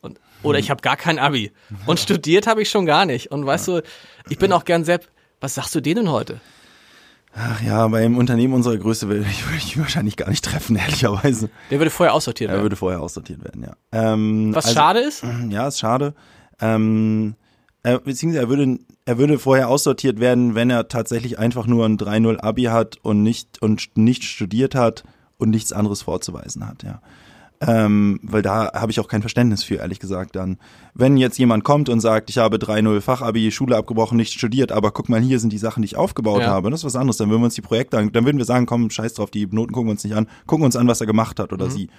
Und, oder ich habe gar kein Abi. Und studiert habe ich schon gar nicht. Und weißt du, ich bin auch gern Sepp, was sagst du denen heute? Ach ja, beim Unternehmen unserer Größe würde ich, würde ich wahrscheinlich gar nicht treffen, ehrlicherweise. Der würde vorher aussortiert werden. Er würde vorher aussortiert werden, ja. Ähm, Was also, schade ist? Ja, ist schade. Ähm, er, beziehungsweise er würde, er würde vorher aussortiert werden, wenn er tatsächlich einfach nur ein 3-0 Abi hat und nicht, und nicht studiert hat und nichts anderes vorzuweisen hat, ja. Ähm, weil da habe ich auch kein Verständnis für, ehrlich gesagt, dann. Wenn jetzt jemand kommt und sagt, ich habe 3-0 Fachabi, Schule abgebrochen, nicht studiert, aber guck mal, hier sind die Sachen, die ich aufgebaut ja. habe, das ist was anderes, dann würden wir uns die Projekte an, dann würden wir sagen, komm, scheiß drauf, die Noten gucken wir uns nicht an, gucken uns an, was er gemacht hat oder mhm. sie.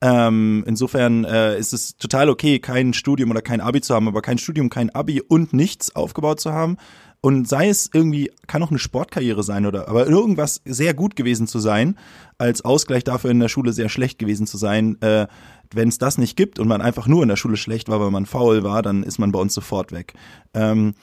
Ähm, insofern äh, ist es total okay, kein Studium oder kein Abi zu haben, aber kein Studium, kein Abi und nichts aufgebaut zu haben. Und sei es irgendwie, kann auch eine Sportkarriere sein oder, aber irgendwas sehr gut gewesen zu sein, als Ausgleich dafür in der Schule sehr schlecht gewesen zu sein. Äh, Wenn es das nicht gibt und man einfach nur in der Schule schlecht war, weil man faul war, dann ist man bei uns sofort weg. Ähm,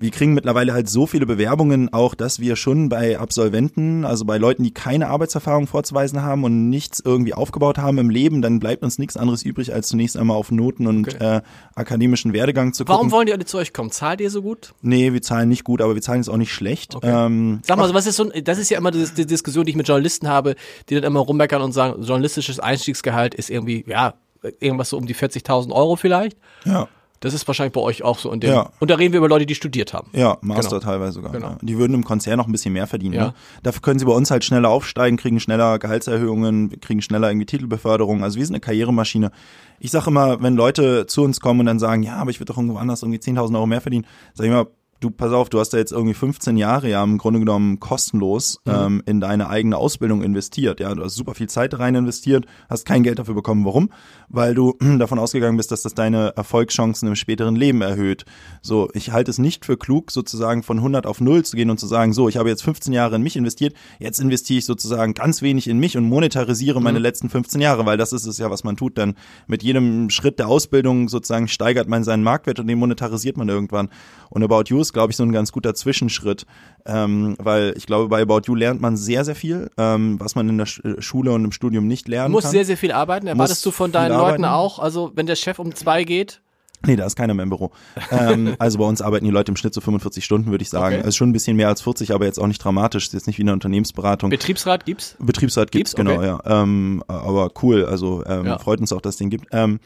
wir kriegen mittlerweile halt so viele Bewerbungen auch, dass wir schon bei Absolventen, also bei Leuten, die keine Arbeitserfahrung vorzuweisen haben und nichts irgendwie aufgebaut haben im Leben, dann bleibt uns nichts anderes übrig, als zunächst einmal auf Noten und Okay. äh, akademischen Werdegang zu gucken. Warum wollen die alle zu euch kommen? Zahlt ihr so gut? Nee, wir zahlen nicht gut, aber wir zahlen jetzt auch nicht schlecht. Okay. Ähm, Sag mal, so, was ist so ein, das ist ja immer die, die Diskussion, die ich mit Journalisten habe, die dann immer rummeckern und sagen, journalistisches Einstiegsgehalt ist irgendwie, ja, irgendwas so um die 40.000 Euro vielleicht. ja. Das ist wahrscheinlich bei euch auch so. In dem, Ja. Und da reden wir über Leute, die studiert haben. Ja, Master Genau. teilweise sogar. Genau. Ja. Die würden im Konzern noch ein bisschen mehr verdienen. Ja. Ne? Dafür können sie bei uns halt schneller aufsteigen, kriegen schneller Gehaltserhöhungen, kriegen schneller irgendwie Titelbeförderung. Also wir sind eine Karrieremaschine. Ich sage immer, wenn Leute zu uns kommen und dann sagen, ja, aber ich würde doch irgendwo anders irgendwie 10.000 Euro mehr verdienen, sag ich immer, du pass auf, du hast da jetzt irgendwie 15 Jahre ja im Grunde genommen kostenlos Mhm. ähm, in deine eigene Ausbildung investiert. Ja, du hast super viel Zeit rein investiert, hast kein Geld dafür bekommen. Warum? Weil du davon ausgegangen bist, dass das deine Erfolgschancen im späteren Leben erhöht. So, ich halte es nicht für klug, sozusagen von 100 auf 0 zu gehen und zu sagen, so, ich habe jetzt 15 Jahre in mich investiert, jetzt investiere ich sozusagen ganz wenig in mich und monetarisiere meine letzten 15 Jahre, weil das ist es ja, was man tut. Dann mit jedem Schritt der Ausbildung sozusagen steigert man seinen Marktwert und den monetarisiert man irgendwann. Und About You ist, glaube ich, so ein ganz guter Zwischenschritt, ähm, weil ich glaube, bei About You lernt man sehr, sehr viel, ähm, was man in der äh, Schule und im Studium nicht lernen Du musst kann. sehr, sehr viel arbeiten. Erwartest du von deinen Leuten arbeiten. auch? Also, wenn der Chef um zwei geht, Nee, da ist keiner mehr im Büro. ähm, also bei uns arbeiten die Leute im Schnitt so 45 Stunden, würde ich sagen. Okay. Also schon ein bisschen mehr als 40, aber jetzt auch nicht dramatisch. Ist jetzt nicht wie eine Unternehmensberatung. Betriebsrat gibt's? Betriebsrat gibt's, Gibt's? genau, Okay. ja. Ähm, aber cool, also ähm, Ja. freut uns auch, dass es den gibt. Ähm,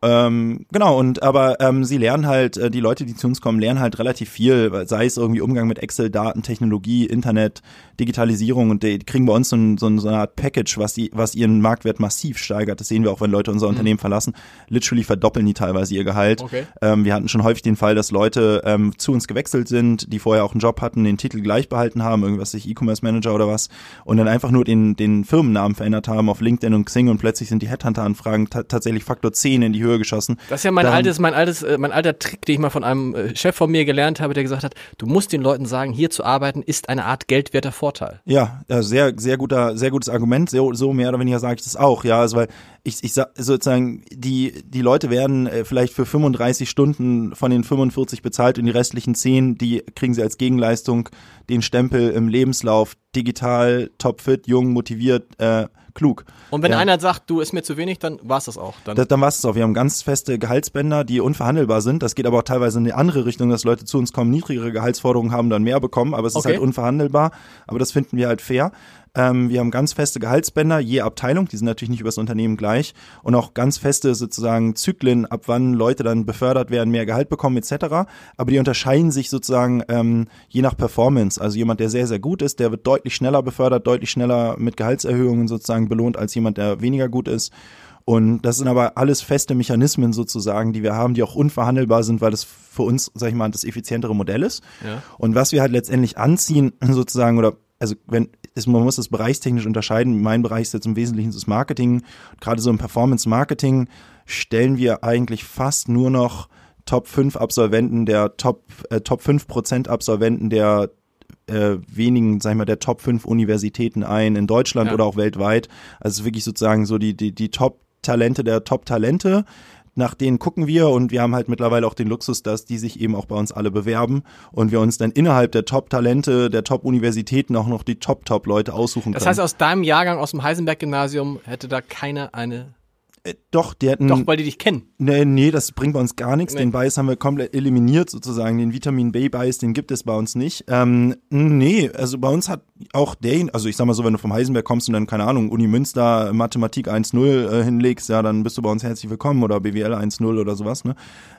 ähm, genau, und aber ähm, sie lernen halt, äh, die Leute, die zu uns kommen, lernen halt relativ viel, sei es irgendwie Umgang mit Excel, Daten, Technologie, Internet, Digitalisierung und die kriegen bei uns so, ein, so, ein, so eine Art Package, was die, was ihren Marktwert massiv steigert. Das sehen wir auch, wenn Leute unser Unternehmen verlassen. Literally verdoppeln die teilweise ihr Gehalt. Okay. Ähm, wir hatten schon häufig den Fall, dass Leute ähm, zu uns gewechselt sind, die vorher auch einen Job hatten, den Titel gleich behalten haben, irgendwas sich E-Commerce Manager oder was, und dann einfach nur den, den Firmennamen verändert haben auf LinkedIn und Xing und plötzlich sind die Headhunter-Anfragen ta tatsächlich Faktor 10 in die Höhe geschossen. Das ist ja mein Daran- altes, mein altes, äh, mein alter Trick, den ich mal von einem äh, Chef von mir gelernt habe, der gesagt hat, du musst den Leuten sagen, hier zu arbeiten ist eine Art geldwerter Vorteil. Ja, ja, sehr, sehr guter, sehr gutes Argument. So, so mehr oder weniger sage ich das auch. Ja, also weil ich, ich sag sozusagen, die, die Leute werden äh, vielleicht für 35 Stunden von den 45 bezahlt und die restlichen 10, die kriegen sie als Gegenleistung den Stempel im Lebenslauf, digital, topfit, jung, motiviert, äh, klug. Und wenn Ja. einer sagt, du ist mir zu wenig, dann war's das auch. Dann Da, dann war es auch. Wir haben ganz feste Gehaltsbänder, die unverhandelbar sind. Das geht aber auch teilweise in die andere Richtung, dass Leute zu uns kommen, niedrigere Gehaltsforderungen haben, dann mehr bekommen. Aber es ist Okay. halt unverhandelbar. Aber das finden wir halt fair. Ähm, wir haben ganz feste Gehaltsbänder, je Abteilung, die sind natürlich nicht übers Unternehmen gleich. Und auch ganz feste sozusagen Zyklen, ab wann Leute dann befördert werden, mehr Gehalt bekommen etc. Aber die unterscheiden sich sozusagen ähm, je nach Performance. Also jemand, der sehr, sehr gut ist, der wird deutlich schneller befördert, deutlich schneller mit Gehaltserhöhungen sozusagen belohnt als jemand, der weniger gut ist. Und das sind aber alles feste Mechanismen sozusagen, die wir haben, die auch unverhandelbar sind, weil das für uns, sag ich mal, das effizientere Modell ist. Ja. Und was wir halt letztendlich anziehen, sozusagen, oder also wenn ist, man muss das bereichstechnisch unterscheiden. Mein Bereich ist jetzt im Wesentlichen das Marketing. Gerade so im Performance-Marketing stellen wir eigentlich fast nur noch Top 5 Absolventen der Top, äh, Top 5 Prozent Absolventen der äh, wenigen, sag ich mal, der Top 5 Universitäten ein in Deutschland Ja. oder auch weltweit. Also wirklich sozusagen so die, die, die Top-Talente der Top-Talente. Nach denen gucken wir und wir haben halt mittlerweile auch den Luxus, dass die sich eben auch bei uns alle bewerben und wir uns dann innerhalb der Top-Talente, der Top-Universitäten auch noch die Top-Top-Leute aussuchen das können. heißt, aus deinem Jahrgang, aus dem Heisenberg-Gymnasium, hätte da keiner eine, Äh, doch, die hätten, doch, weil die dich kennen. Nee, nee, das bringt bei uns gar nichts. Nee. Den Bias haben wir komplett eliminiert sozusagen. Den Vitamin B-Bias, den gibt es bei uns nicht. Ähm, nee, also bei uns hat auch der, also ich sag mal so, wenn du vom Heisenberg kommst und dann, keine Ahnung, Uni Münster Mathematik 1.0 äh, hinlegst, ja, dann bist du bei uns herzlich willkommen oder BWL 1.0 oder sowas, ne?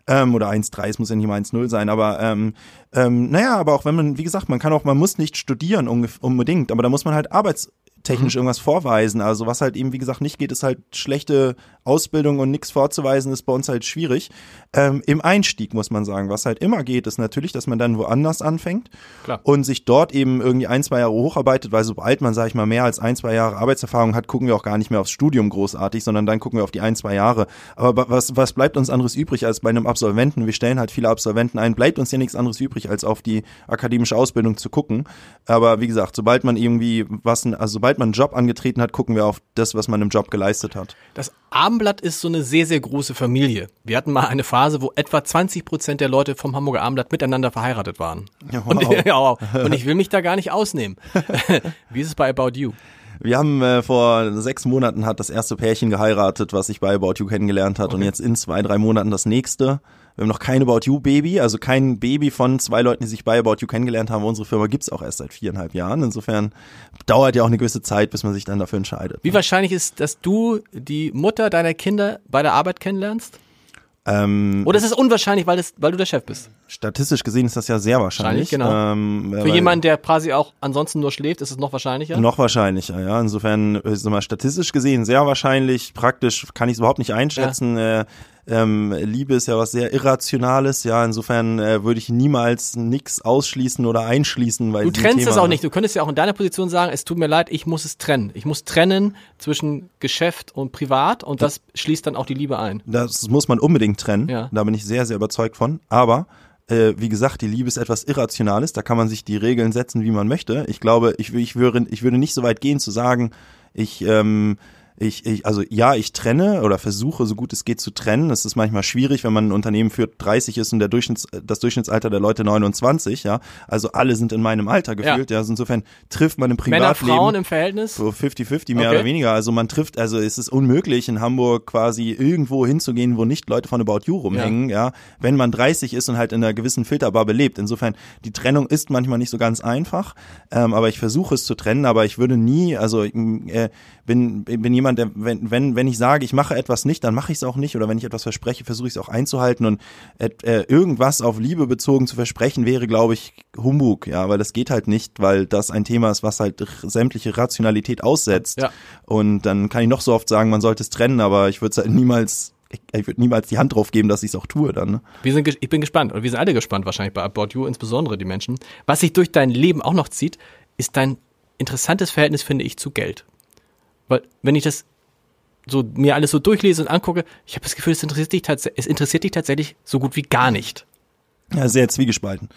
Ähm, oder 1.3, es muss ja nicht mal 1.0 sein, aber ähm, ähm, naja, aber auch wenn man, wie gesagt, man kann auch, man muss nicht studieren unbedingt, aber da muss man halt arbeits technisch irgendwas vorweisen. Also was halt eben, wie gesagt, nicht geht, ist halt schlechte Ausbildung und nichts vorzuweisen, ist bei uns halt schwierig. Ähm, Im Einstieg muss man sagen, was halt immer geht, ist natürlich, dass man dann woanders anfängt Klar. und sich dort eben irgendwie ein, zwei Jahre hocharbeitet, weil sobald man, sag ich mal, mehr als ein, zwei Jahre Arbeitserfahrung hat, gucken wir auch gar nicht mehr aufs Studium großartig, sondern dann gucken wir auf die ein, zwei Jahre. Aber was, was bleibt uns anderes übrig als bei einem Absolventen? Wir stellen halt viele Absolventen ein, bleibt uns ja nichts anderes übrig, als auf die akademische Ausbildung zu gucken. Aber wie gesagt, sobald man irgendwie was, also sobald sobald man einen Job angetreten hat, gucken wir auf das, was man im Job geleistet hat. Das Abendblatt ist so eine sehr, sehr große Familie. Wir hatten mal eine Phase, wo etwa 20 Prozent der Leute vom Hamburger Abendblatt miteinander verheiratet waren. Ja, wow. Und, ja, wow. Und ich will mich da gar nicht ausnehmen. Wie ist es bei About You? Wir haben äh, vor sechs Monaten hat das erste Pärchen geheiratet, was sich bei About You kennengelernt hat. Okay. Und jetzt in zwei, drei Monaten das nächste. Wir haben noch kein About You Baby, also kein Baby von zwei Leuten, die sich bei About You kennengelernt haben. Unsere Firma gibt's auch erst seit viereinhalb Jahren. Insofern dauert ja auch eine gewisse Zeit, bis man sich dann dafür entscheidet. Wie wahrscheinlich ist, dass du die Mutter deiner Kinder bei der Arbeit kennenlernst? Ähm, Oder ist es unwahrscheinlich, weil, das, weil du der Chef bist? Statistisch gesehen ist das ja sehr wahrscheinlich. genau. Ähm, Für jemanden, der quasi auch ansonsten nur schläft, ist es noch wahrscheinlicher? Noch wahrscheinlicher, ja. Insofern, ist mal statistisch gesehen sehr wahrscheinlich. Praktisch kann ich es überhaupt nicht einschätzen. Ja. Äh, ähm, Liebe ist ja was sehr Irrationales, ja, insofern äh, würde ich niemals nix ausschließen oder einschließen, weil Du trennst es auch nicht, du könntest ja auch in deiner Position sagen, es tut mir leid, ich muss es trennen. Ich muss trennen zwischen Geschäft und Privat und das, das schließt dann auch die Liebe ein. Das muss man unbedingt trennen, ja. da bin ich sehr, sehr überzeugt von, aber äh, wie gesagt, die Liebe ist etwas Irrationales, da kann man sich die Regeln setzen, wie man möchte. Ich glaube, ich, ich, würde, ich würde nicht so weit gehen zu sagen, ich ähm, ich, ich, also ja, ich trenne oder versuche so gut es geht zu trennen. Es ist manchmal schwierig, wenn man ein Unternehmen führt, 30 ist und der Durchschnitts, das Durchschnittsalter der Leute 29, ja. Also alle sind in meinem Alter gefühlt, ja. ja. Also insofern trifft man im Privatleben. Männer, Frauen im Verhältnis? So 50-50 mehr okay. oder weniger. Also man trifft, also es ist unmöglich in Hamburg quasi irgendwo hinzugehen, wo nicht Leute von About You rumhängen, ja. ja. Wenn man 30 ist und halt in einer gewissen Filterbubble lebt. Insofern, die Trennung ist manchmal nicht so ganz einfach, ähm, aber ich versuche es zu trennen, aber ich würde nie, also äh, bin, bin jemand, der, wenn, wenn, wenn ich sage, ich mache etwas nicht, dann mache ich es auch nicht. Oder wenn ich etwas verspreche, versuche ich es auch einzuhalten. Und äh, irgendwas auf Liebe bezogen zu versprechen, wäre, glaube ich, Humbug, ja, weil das geht halt nicht, weil das ein Thema ist, was halt sämtliche Rationalität aussetzt. Ja. Und dann kann ich noch so oft sagen, man sollte es trennen, aber ich würde es halt niemals ich, ich würde niemals die Hand drauf geben, dass ich es auch tue dann. Ne? Wir sind, ich bin gespannt und wir sind alle gespannt wahrscheinlich bei About You, insbesondere die Menschen. Was sich durch dein Leben auch noch zieht, ist dein interessantes Verhältnis, finde ich, zu Geld. Weil, wenn ich das so mir alles so durchlese und angucke, ich habe das Gefühl, es interessiert dich, es interessiert dich tatsächlich so gut wie gar nicht. Ja, sehr zwiegespalten.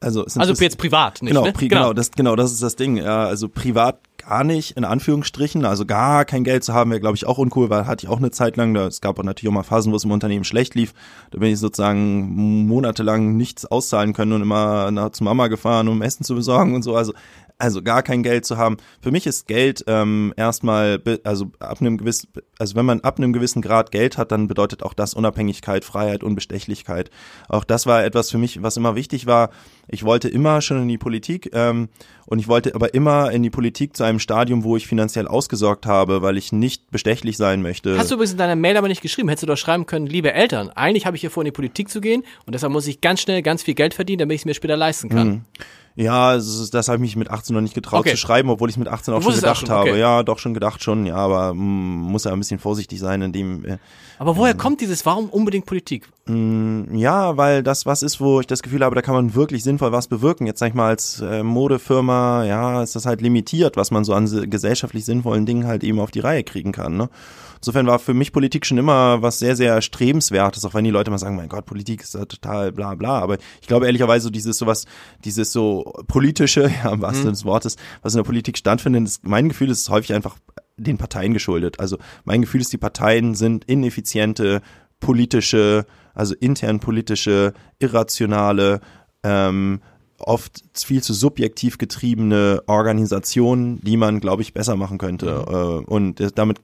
Also, also jetzt privat, nicht? Genau, ne? pri genau. genau, das, genau, das ist das Ding. Ja, also privat gar nicht, in Anführungsstrichen. Also gar kein Geld zu haben, wäre, glaube ich, auch uncool, weil hatte ich auch eine Zeit lang. Da, es gab auch natürlich auch mal Phasen, wo es im Unternehmen schlecht lief. Da bin ich sozusagen monatelang nichts auszahlen können und immer nach, zu Mama gefahren, um Essen zu besorgen und so. Also also gar kein Geld zu haben. Für mich ist Geld ähm, erstmal, also ab einem gewissen, also wenn man ab einem gewissen Grad Geld hat, dann bedeutet auch das Unabhängigkeit, Freiheit, Unbestechlichkeit. Auch das war etwas für mich, was immer wichtig war. Ich wollte immer schon in die Politik ähm, und ich wollte aber immer in die Politik zu einem Stadium, wo ich finanziell ausgesorgt habe, weil ich nicht bestechlich sein möchte. Hast du übrigens in deiner Mail aber nicht geschrieben. Hättest du doch schreiben können, liebe Eltern, eigentlich habe ich hier vor, in die Politik zu gehen und deshalb muss ich ganz schnell ganz viel Geld verdienen, damit ich es mir später leisten kann. Mhm. Ja, das, habe ich mich mit 18 noch nicht getraut okay. zu schreiben, obwohl ich mit 18 auch schon gedacht auch schon, okay. habe. Ja, doch schon gedacht schon, ja, aber mm, muss ja ein bisschen vorsichtig sein, in dem. Äh, aber woher ähm, kommt dieses? Warum unbedingt Politik? Mm, ja, weil das was ist, wo ich das Gefühl habe, da kann man wirklich sinnvoll was bewirken. Jetzt sag ich mal als äh, Modefirma, ja, ist das halt limitiert, was man so an gesellschaftlich sinnvollen Dingen halt eben auf die Reihe kriegen kann. Ne? Insofern war für mich Politik schon immer was sehr, sehr strebenswertes, auch wenn die Leute mal sagen, mein Gott, Politik ist ja total bla bla. Aber ich glaube ehrlicherweise, so dieses sowas, dieses so politische, ja, im wahrsten Sinne mhm. des Wortes, was in der Politik stattfindet, ist, mein Gefühl ist häufig einfach den Parteien geschuldet. Also mein Gefühl ist, die Parteien sind ineffiziente, politische, also intern politische, irrationale, ähm, oft viel zu subjektiv getriebene Organisationen, die man, glaube ich, besser machen könnte. Mhm. Äh, und damit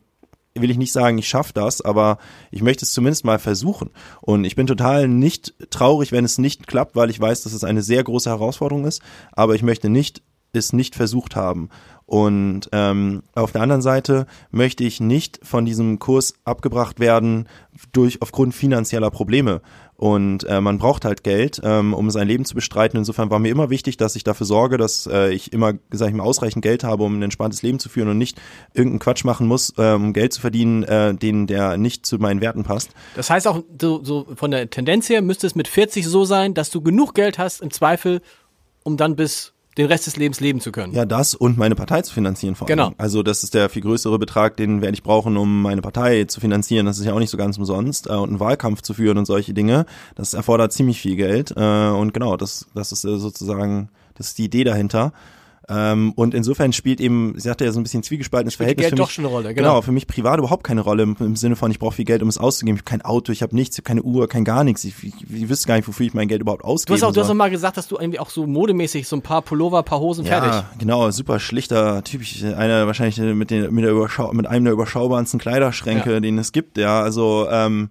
will ich nicht sagen, ich schaffe das, aber ich möchte es zumindest mal versuchen. Und ich bin total nicht traurig, wenn es nicht klappt, weil ich weiß, dass es eine sehr große Herausforderung ist. Aber ich möchte nicht es nicht versucht haben. Und ähm, auf der anderen Seite möchte ich nicht von diesem Kurs abgebracht werden durch aufgrund finanzieller Probleme. Und äh, man braucht halt Geld, ähm, um sein Leben zu bestreiten. Insofern war mir immer wichtig, dass ich dafür sorge, dass äh, ich immer, sag ich mal, ausreichend Geld habe, um ein entspanntes Leben zu führen und nicht irgendeinen Quatsch machen muss, äh, um Geld zu verdienen, äh, den der nicht zu meinen Werten passt. Das heißt auch, so, so von der Tendenz her müsste es mit 40 so sein, dass du genug Geld hast, im Zweifel, um dann bis den Rest des Lebens leben zu können. Ja, das und meine Partei zu finanzieren vor allem. Genau. Also das ist der viel größere Betrag, den werde ich brauchen, um meine Partei zu finanzieren. Das ist ja auch nicht so ganz umsonst. Äh, und einen Wahlkampf zu führen und solche Dinge, das erfordert ziemlich viel Geld. Äh, und genau, das, das ist äh, sozusagen, das ist die Idee dahinter. Ähm, und insofern spielt eben, sie sagte ja so ein bisschen zwiegespaltenes Verhältnis Geld für doch mich. schon eine Rolle, genau. genau, für mich privat überhaupt keine Rolle im, im Sinne von, ich brauche viel Geld, um es auszugeben. Ich habe kein Auto, ich habe nichts, ich habe keine Uhr, kein gar nichts. Ich, ich, ich wüsste gar nicht, wofür ich mein Geld überhaupt Du ausgeben hast auch, du hast auch mal gesagt, dass du irgendwie auch so modemäßig so ein paar Pullover, paar Hosen fertig. Ja, genau, super schlichter Typ. Einer wahrscheinlich mit, den, mit, der Überschau mit einem der überschaubarsten Kleiderschränke, Ja. den es gibt, ja. Also, ähm,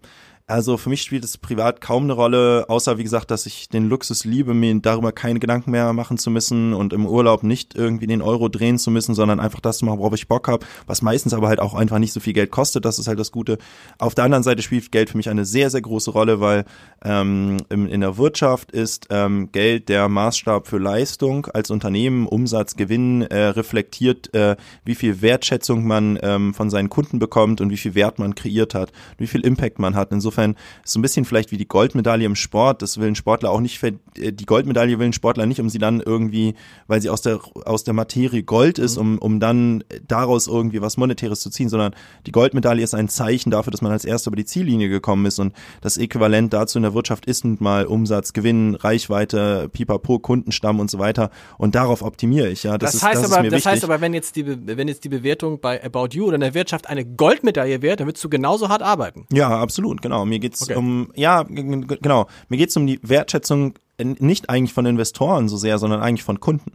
also für mich spielt es privat kaum eine Rolle, außer wie gesagt, dass ich den Luxus liebe, mir darüber keine Gedanken mehr machen zu müssen und im Urlaub nicht irgendwie den Euro drehen zu müssen, sondern einfach das zu machen, worauf ich Bock habe, was meistens aber halt auch einfach nicht so viel Geld kostet, das ist halt das Gute. Auf der anderen Seite spielt Geld für mich eine sehr, sehr große Rolle, weil ähm, in, in der Wirtschaft ist ähm, Geld der Maßstab für Leistung als Unternehmen, Umsatz, Gewinn äh, reflektiert, äh, wie viel Wertschätzung man ähm, von seinen Kunden bekommt und wie viel Wert man kreiert hat, wie viel Impact man hat. Insofern ist so ein bisschen vielleicht wie die Goldmedaille im Sport. Das will ein Sportler auch nicht, äh, die Goldmedaille will ein Sportler nicht, um sie dann irgendwie, weil sie aus der aus der Materie Gold ist, um um dann daraus irgendwie was Monetäres zu ziehen, sondern die Goldmedaille ist ein Zeichen dafür, dass man als erster über die Ziellinie gekommen ist und das Äquivalent dazu in der Wirtschaft ist nun mal Umsatz, Gewinn, Reichweite, Pipapo, Kundenstamm und so weiter und darauf optimiere ich. Ja, das, Das, ist, heißt das aber, ist mir das wichtig. heißt aber, wenn jetzt die, wenn jetzt die Bewertung bei About You oder in der Wirtschaft eine Goldmedaille wäre, dann würdest du genauso hart arbeiten. Ja, absolut, genau. Mir geht's Okay. um, ja, genau. Mir geht's um die Wertschätzung äh, nicht eigentlich von Investoren so sehr, sondern eigentlich von Kunden.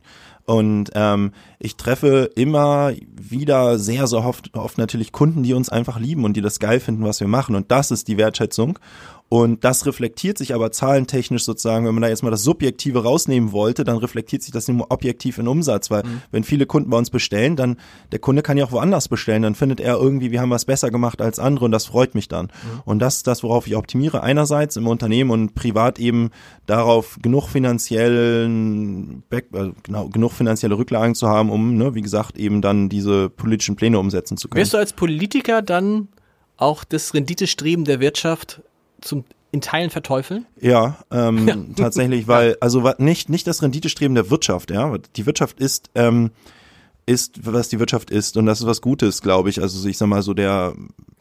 Und ähm, ich treffe immer wieder sehr, sehr oft, oft natürlich Kunden, die uns einfach lieben und die das geil finden, was wir machen. Und das ist die Wertschätzung. Und das reflektiert sich aber zahlentechnisch sozusagen, wenn man da jetzt mal das Subjektive rausnehmen wollte, dann reflektiert sich das nur objektiv in Umsatz, weil wenn viele Kunden bei uns bestellen, dann der Kunde kann ja auch woanders bestellen, dann findet er irgendwie, wir haben was besser gemacht als andere und das freut mich dann. Und das ist das, worauf ich optimiere, einerseits im Unternehmen und privat eben darauf genug finanziellen, Back, äh, genau, genug finanzielle Rücklagen zu haben, um, ne, wie gesagt, eben dann diese politischen Pläne umsetzen zu können. Wirst du als Politiker dann auch das Renditestreben der Wirtschaft zum in Teilen verteufeln? Ja, ähm, tatsächlich, weil, also nicht, nicht das Renditestreben der Wirtschaft, ja. Die Wirtschaft ist, ähm, ist, was die Wirtschaft ist und das ist was Gutes, glaube ich. Also ich sag mal so der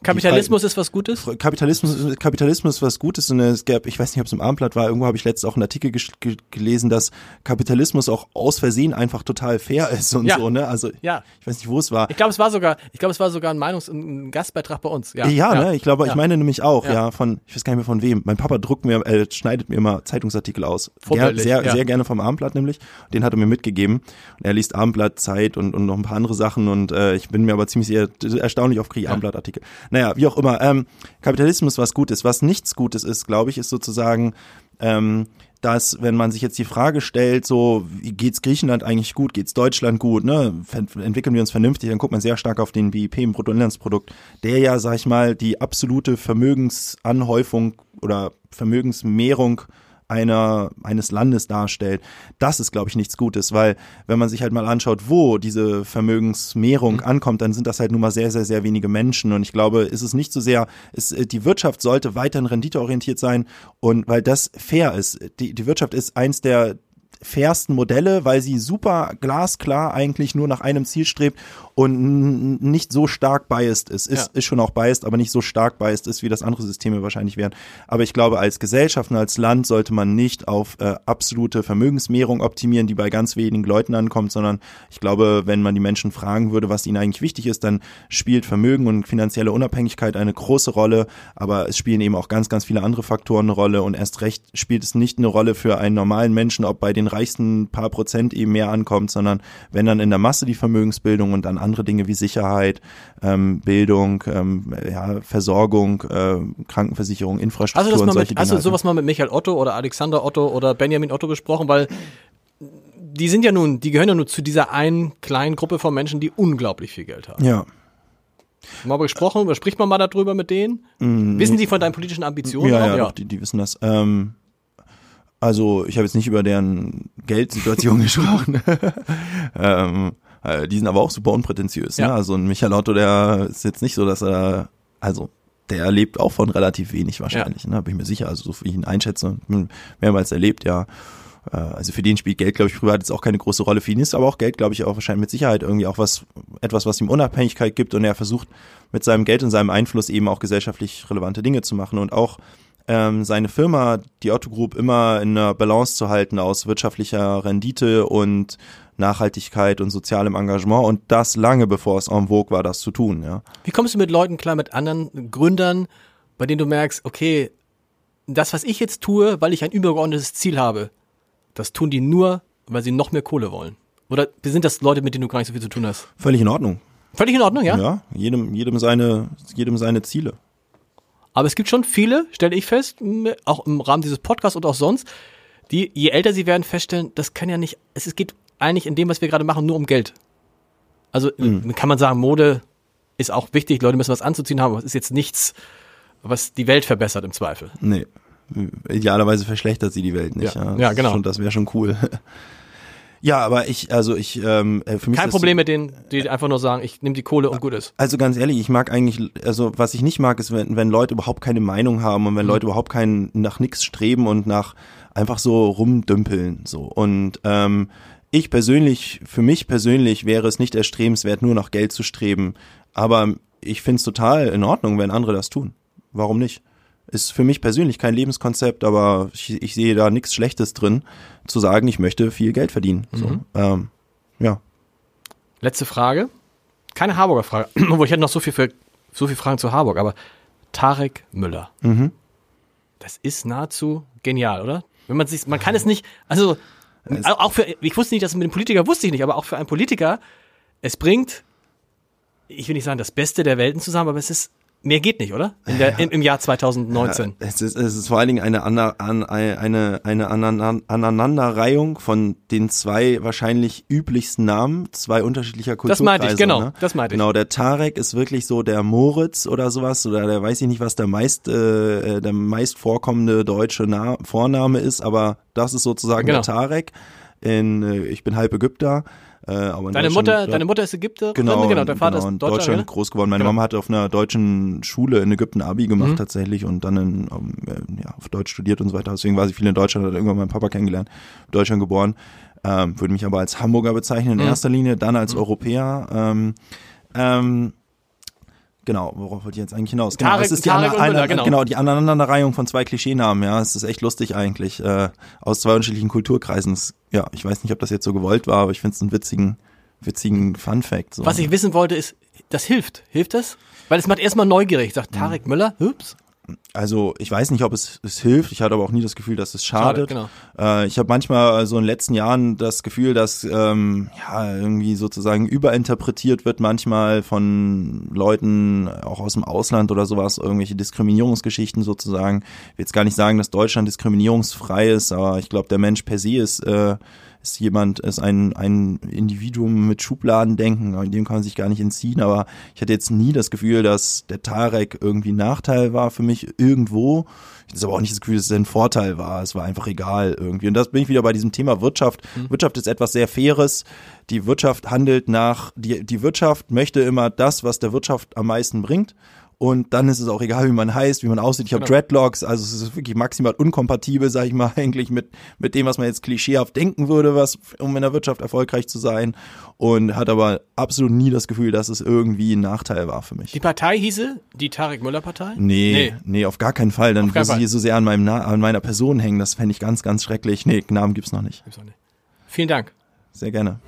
Kapitalismus ist was Gutes? Kapitalismus, Kapitalismus ist was Gutes und es gab, ich weiß nicht, ob es im Abendblatt war, irgendwo habe ich letztens auch einen Artikel gelesen, dass Kapitalismus auch aus Versehen einfach total fair ist und Ja. so, ne? Also Ja. ich weiß nicht, wo es war. Ich glaube, es war sogar, ich glaube, es war sogar ein Meinungs-, ein Gastbeitrag bei uns. Ja, Ja, ne, ich glaube, Ja. ich meine nämlich auch, Ja. ja. von, ich weiß gar nicht mehr von wem. Mein Papa druckt mir, äh, schneidet mir immer Zeitungsartikel aus. Ger sehr, ja. sehr gerne vom Abendblatt nämlich. Den hat er mir mitgegeben. Und er liest Abendblatt, Zeit und, und noch ein paar andere Sachen und äh, ich bin mir aber ziemlich sehr, erstaunlich oft kriege ich Abendblattartikel. Naja, wie auch immer. Ähm, Kapitalismus was Gutes. Was nichts Gutes ist, glaube ich, ist sozusagen, ähm, dass wenn man sich jetzt die Frage stellt, so wie geht's Griechenland eigentlich gut, geht's Deutschland gut, ne, entwickeln wir uns vernünftig, dann guckt man sehr stark auf den BIP im Bruttoinlandsprodukt, der ja, sag ich mal, die absolute Vermögensanhäufung oder Vermögensmehrung einer, eines Landes darstellt. Das ist, glaube ich, nichts Gutes, weil wenn man sich halt mal anschaut, wo diese Vermögensmehrung ankommt, dann sind das halt nun mal sehr, sehr, sehr wenige Menschen. Und ich glaube, ist es nicht so sehr, ist, äh, die Wirtschaft sollte weiterhin renditeorientiert sein und weil das fair ist. Die, die Wirtschaft ist eins der fairsten Modelle, weil sie super glasklar eigentlich nur nach einem Ziel strebt und nicht so stark biased ist. Ist, Ja. ist schon auch biased, aber nicht so stark biased ist, wie das andere Systeme wahrscheinlich wären. Aber ich glaube, als Gesellschaft und als Land sollte man nicht auf äh, absolute Vermögensmehrung optimieren, die bei ganz wenigen Leuten ankommt, sondern ich glaube, wenn man die Menschen fragen würde, was ihnen eigentlich wichtig ist, dann spielt Vermögen und finanzielle Unabhängigkeit eine große Rolle, aber es spielen eben auch ganz, ganz viele andere Faktoren eine Rolle und erst recht spielt es nicht eine Rolle für einen normalen Menschen, ob bei den reichsten paar Prozent eben mehr ankommt, sondern wenn dann in der Masse die Vermögensbildung und dann andere Dinge wie Sicherheit, ähm, Bildung, ähm, ja, Versorgung, äh, Krankenversicherung, Infrastruktur Hast das und solche mit, hast Dinge. du sowas mal mit Michael Otto oder Alexander Otto oder Benjamin Otto besprochen? Weil die sind ja nun, die gehören ja nur zu dieser einen kleinen Gruppe von Menschen, die unglaublich viel Geld haben. ja. Mal gesprochen, spricht man mal darüber mit denen? Wissen die von deinen politischen Ambitionen? Mm, Ja, auch? ja, Doch, die, die wissen das. Ähm, also ich habe jetzt nicht über deren Geldsituation gesprochen. ähm, äh, die sind aber auch super unprätentiös. Ja. Ne? Also ein Michael Otto, der ist jetzt nicht so, dass er, also der lebt auch von relativ wenig wahrscheinlich, ne? bin ich mir sicher. Also so wie ich ihn einschätze, hm, mehrmals erlebt, ja. Äh, Also für den spielt Geld, glaube ich, privat jetzt auch keine große Rolle. Für ihn ist aber auch Geld, glaube ich, auch wahrscheinlich mit Sicherheit irgendwie auch was, etwas, was ihm Unabhängigkeit gibt und er versucht mit seinem Geld und seinem Einfluss eben auch gesellschaftlich relevante Dinge zu machen und auch ähm, seine Firma, die Otto Group, immer in einer Balance zu halten aus wirtschaftlicher Rendite und Nachhaltigkeit und sozialem Engagement und das lange bevor es en vogue war, das zu tun. Ja. Wie kommst du mit Leuten klar, mit anderen Gründern, bei denen du merkst, okay, das, was ich jetzt tue, weil ich ein übergeordnetes Ziel habe, das tun die nur, weil sie noch mehr Kohle wollen? Oder sind das Leute, mit denen du gar nicht so viel zu tun hast? Völlig in Ordnung. Völlig in Ordnung, ja? Ja, jedem, jedem, seine, jedem seine Ziele. Aber es gibt schon viele, stelle ich fest, auch im Rahmen dieses Podcasts und auch sonst, die, je älter sie werden, feststellen, das kann ja nicht, es geht eigentlich in dem, was wir gerade machen, nur um Geld. Also mhm. kann man sagen, Mode ist auch wichtig, Leute müssen was anzuziehen haben, aber es ist jetzt nichts, was die Welt verbessert im Zweifel. Nee. Idealerweise verschlechtert sie die Welt nicht. Ja, ja, ja genau. Schon, das wäre schon cool. Ja, aber ich, also ich, ähm, äh, für mich kein Problem mit denen, die einfach nur sagen, ich nehme die Kohle und gut ist. Also ganz ehrlich, ich mag eigentlich, also was ich nicht mag, ist, wenn, wenn Leute überhaupt keine Meinung haben und wenn mhm. Leute überhaupt keinen nach nichts streben und nach einfach so rumdümpeln so und ähm, ich persönlich, für mich persönlich wäre es nicht erstrebenswert, nur nach Geld zu streben, aber ich finde es total in Ordnung, wenn andere das tun. Warum nicht? Ist für mich persönlich kein Lebenskonzept, aber ich, ich sehe da nichts Schlechtes drin, zu sagen, ich möchte viel Geld verdienen. Mhm. So, ähm, ja. Letzte Frage. Keine Harburger Frage, obwohl ich hätte noch so viel, für, so viel Fragen zu Harburg, aber Tarek Müller. Mhm. Das ist nahezu genial, oder? Wenn man sich, man kann es nicht, also auch für, ich wusste nicht, dass mit dem Politiker wusste ich nicht, aber auch für einen Politiker, es bringt, ich will nicht sagen, das Beste der Welten zusammen, aber es ist Mehr geht nicht, oder? Der, im, Im Jahr 2019. Ja, es, ist, es ist vor allen Dingen eine, eine, eine, eine Aneinanderreihung von den zwei wahrscheinlich üblichsten Namen, zwei unterschiedlicher Kulturkreise. Das meinte ich, genau. Ne? Das meinte ich. Genau, der Tarek ist wirklich so der Moritz oder sowas, oder der weiß ich nicht, was der meist, äh, der meist vorkommende deutsche Na Vorname ist, aber das ist sozusagen genau. der Tarek. In, äh, ich bin halb Ägypter. Äh, aber deine Mutter, deine Mutter ist Ägypterin, genau, genau, dein Vater genau, ist Deutscher, Deutschland ne? groß geworden. Meine genau. Mama hat auf einer deutschen Schule in Ägypten Abi gemacht mhm. tatsächlich und dann in, um, ähm, ja, auf Deutsch studiert und so weiter. Deswegen war sie viel in Deutschland, hat irgendwann meinen Papa kennengelernt, Deutschland geboren. Ähm, würde mich aber als Hamburger bezeichnen in mhm. erster Linie, dann als mhm. Europäer. Ähm, ähm, Genau, worauf wollte ich jetzt eigentlich hinaus? Genau, Tarek, es ist die, Tarek eine, genau. genau, die Aneinanderreihung von zwei Klischeenamen, ja, es ist echt lustig eigentlich, äh, aus zwei unterschiedlichen Kulturkreisen. Ja, ich weiß nicht, ob das jetzt so gewollt war, aber ich finde es einen witzigen, witzigen Fun Fact. So. Was ich wissen wollte ist, das hilft. Hilft das? Weil es macht erstmal neugierig. Sagt Tarek mhm. Müller, ups. Also ich weiß nicht, ob es, es hilft. Ich hatte aber auch nie das Gefühl, dass es schadet. Schade, genau. äh, ich habe manchmal so in den letzten Jahren das Gefühl, dass ähm, ja irgendwie sozusagen überinterpretiert wird manchmal von Leuten auch aus dem Ausland oder sowas irgendwelche Diskriminierungsgeschichten sozusagen. Ich will jetzt gar nicht sagen, dass Deutschland diskriminierungsfrei ist, aber ich glaube, der Mensch per se ist äh, ist jemand, ist ein, ein Individuum mit Schubladendenken, in dem kann man sich gar nicht entziehen, aber ich hatte jetzt nie das Gefühl, dass der Tarek irgendwie ein Nachteil war für mich irgendwo. Ich hatte aber auch nicht das Gefühl, dass es ein Vorteil war. Es war einfach egal irgendwie. Und das bin ich wieder bei diesem Thema Wirtschaft. Mhm. Wirtschaft ist etwas sehr Faires. Die Wirtschaft handelt nach, die, die Wirtschaft möchte immer das, was der Wirtschaft am meisten bringt und dann ist es auch egal, wie man heißt, wie man aussieht. Ich habe genau. Dreadlocks, also es ist wirklich maximal unkompatibel, sag ich mal, eigentlich mit, mit dem, was man jetzt klischeehaft denken würde, was, um in der Wirtschaft erfolgreich zu sein. Und hat aber absolut nie das Gefühl, dass es irgendwie ein Nachteil war für mich. Die Partei hieße die Tarek Müller Partei? Nee, nee, nee, auf gar keinen Fall. Dann würde sie so sehr an, meinem Na an meiner Person hängen. Das fände ich ganz, ganz schrecklich. Nee, Namen gibt's noch nicht. Gibt's noch nicht. Vielen Dank. Sehr gerne.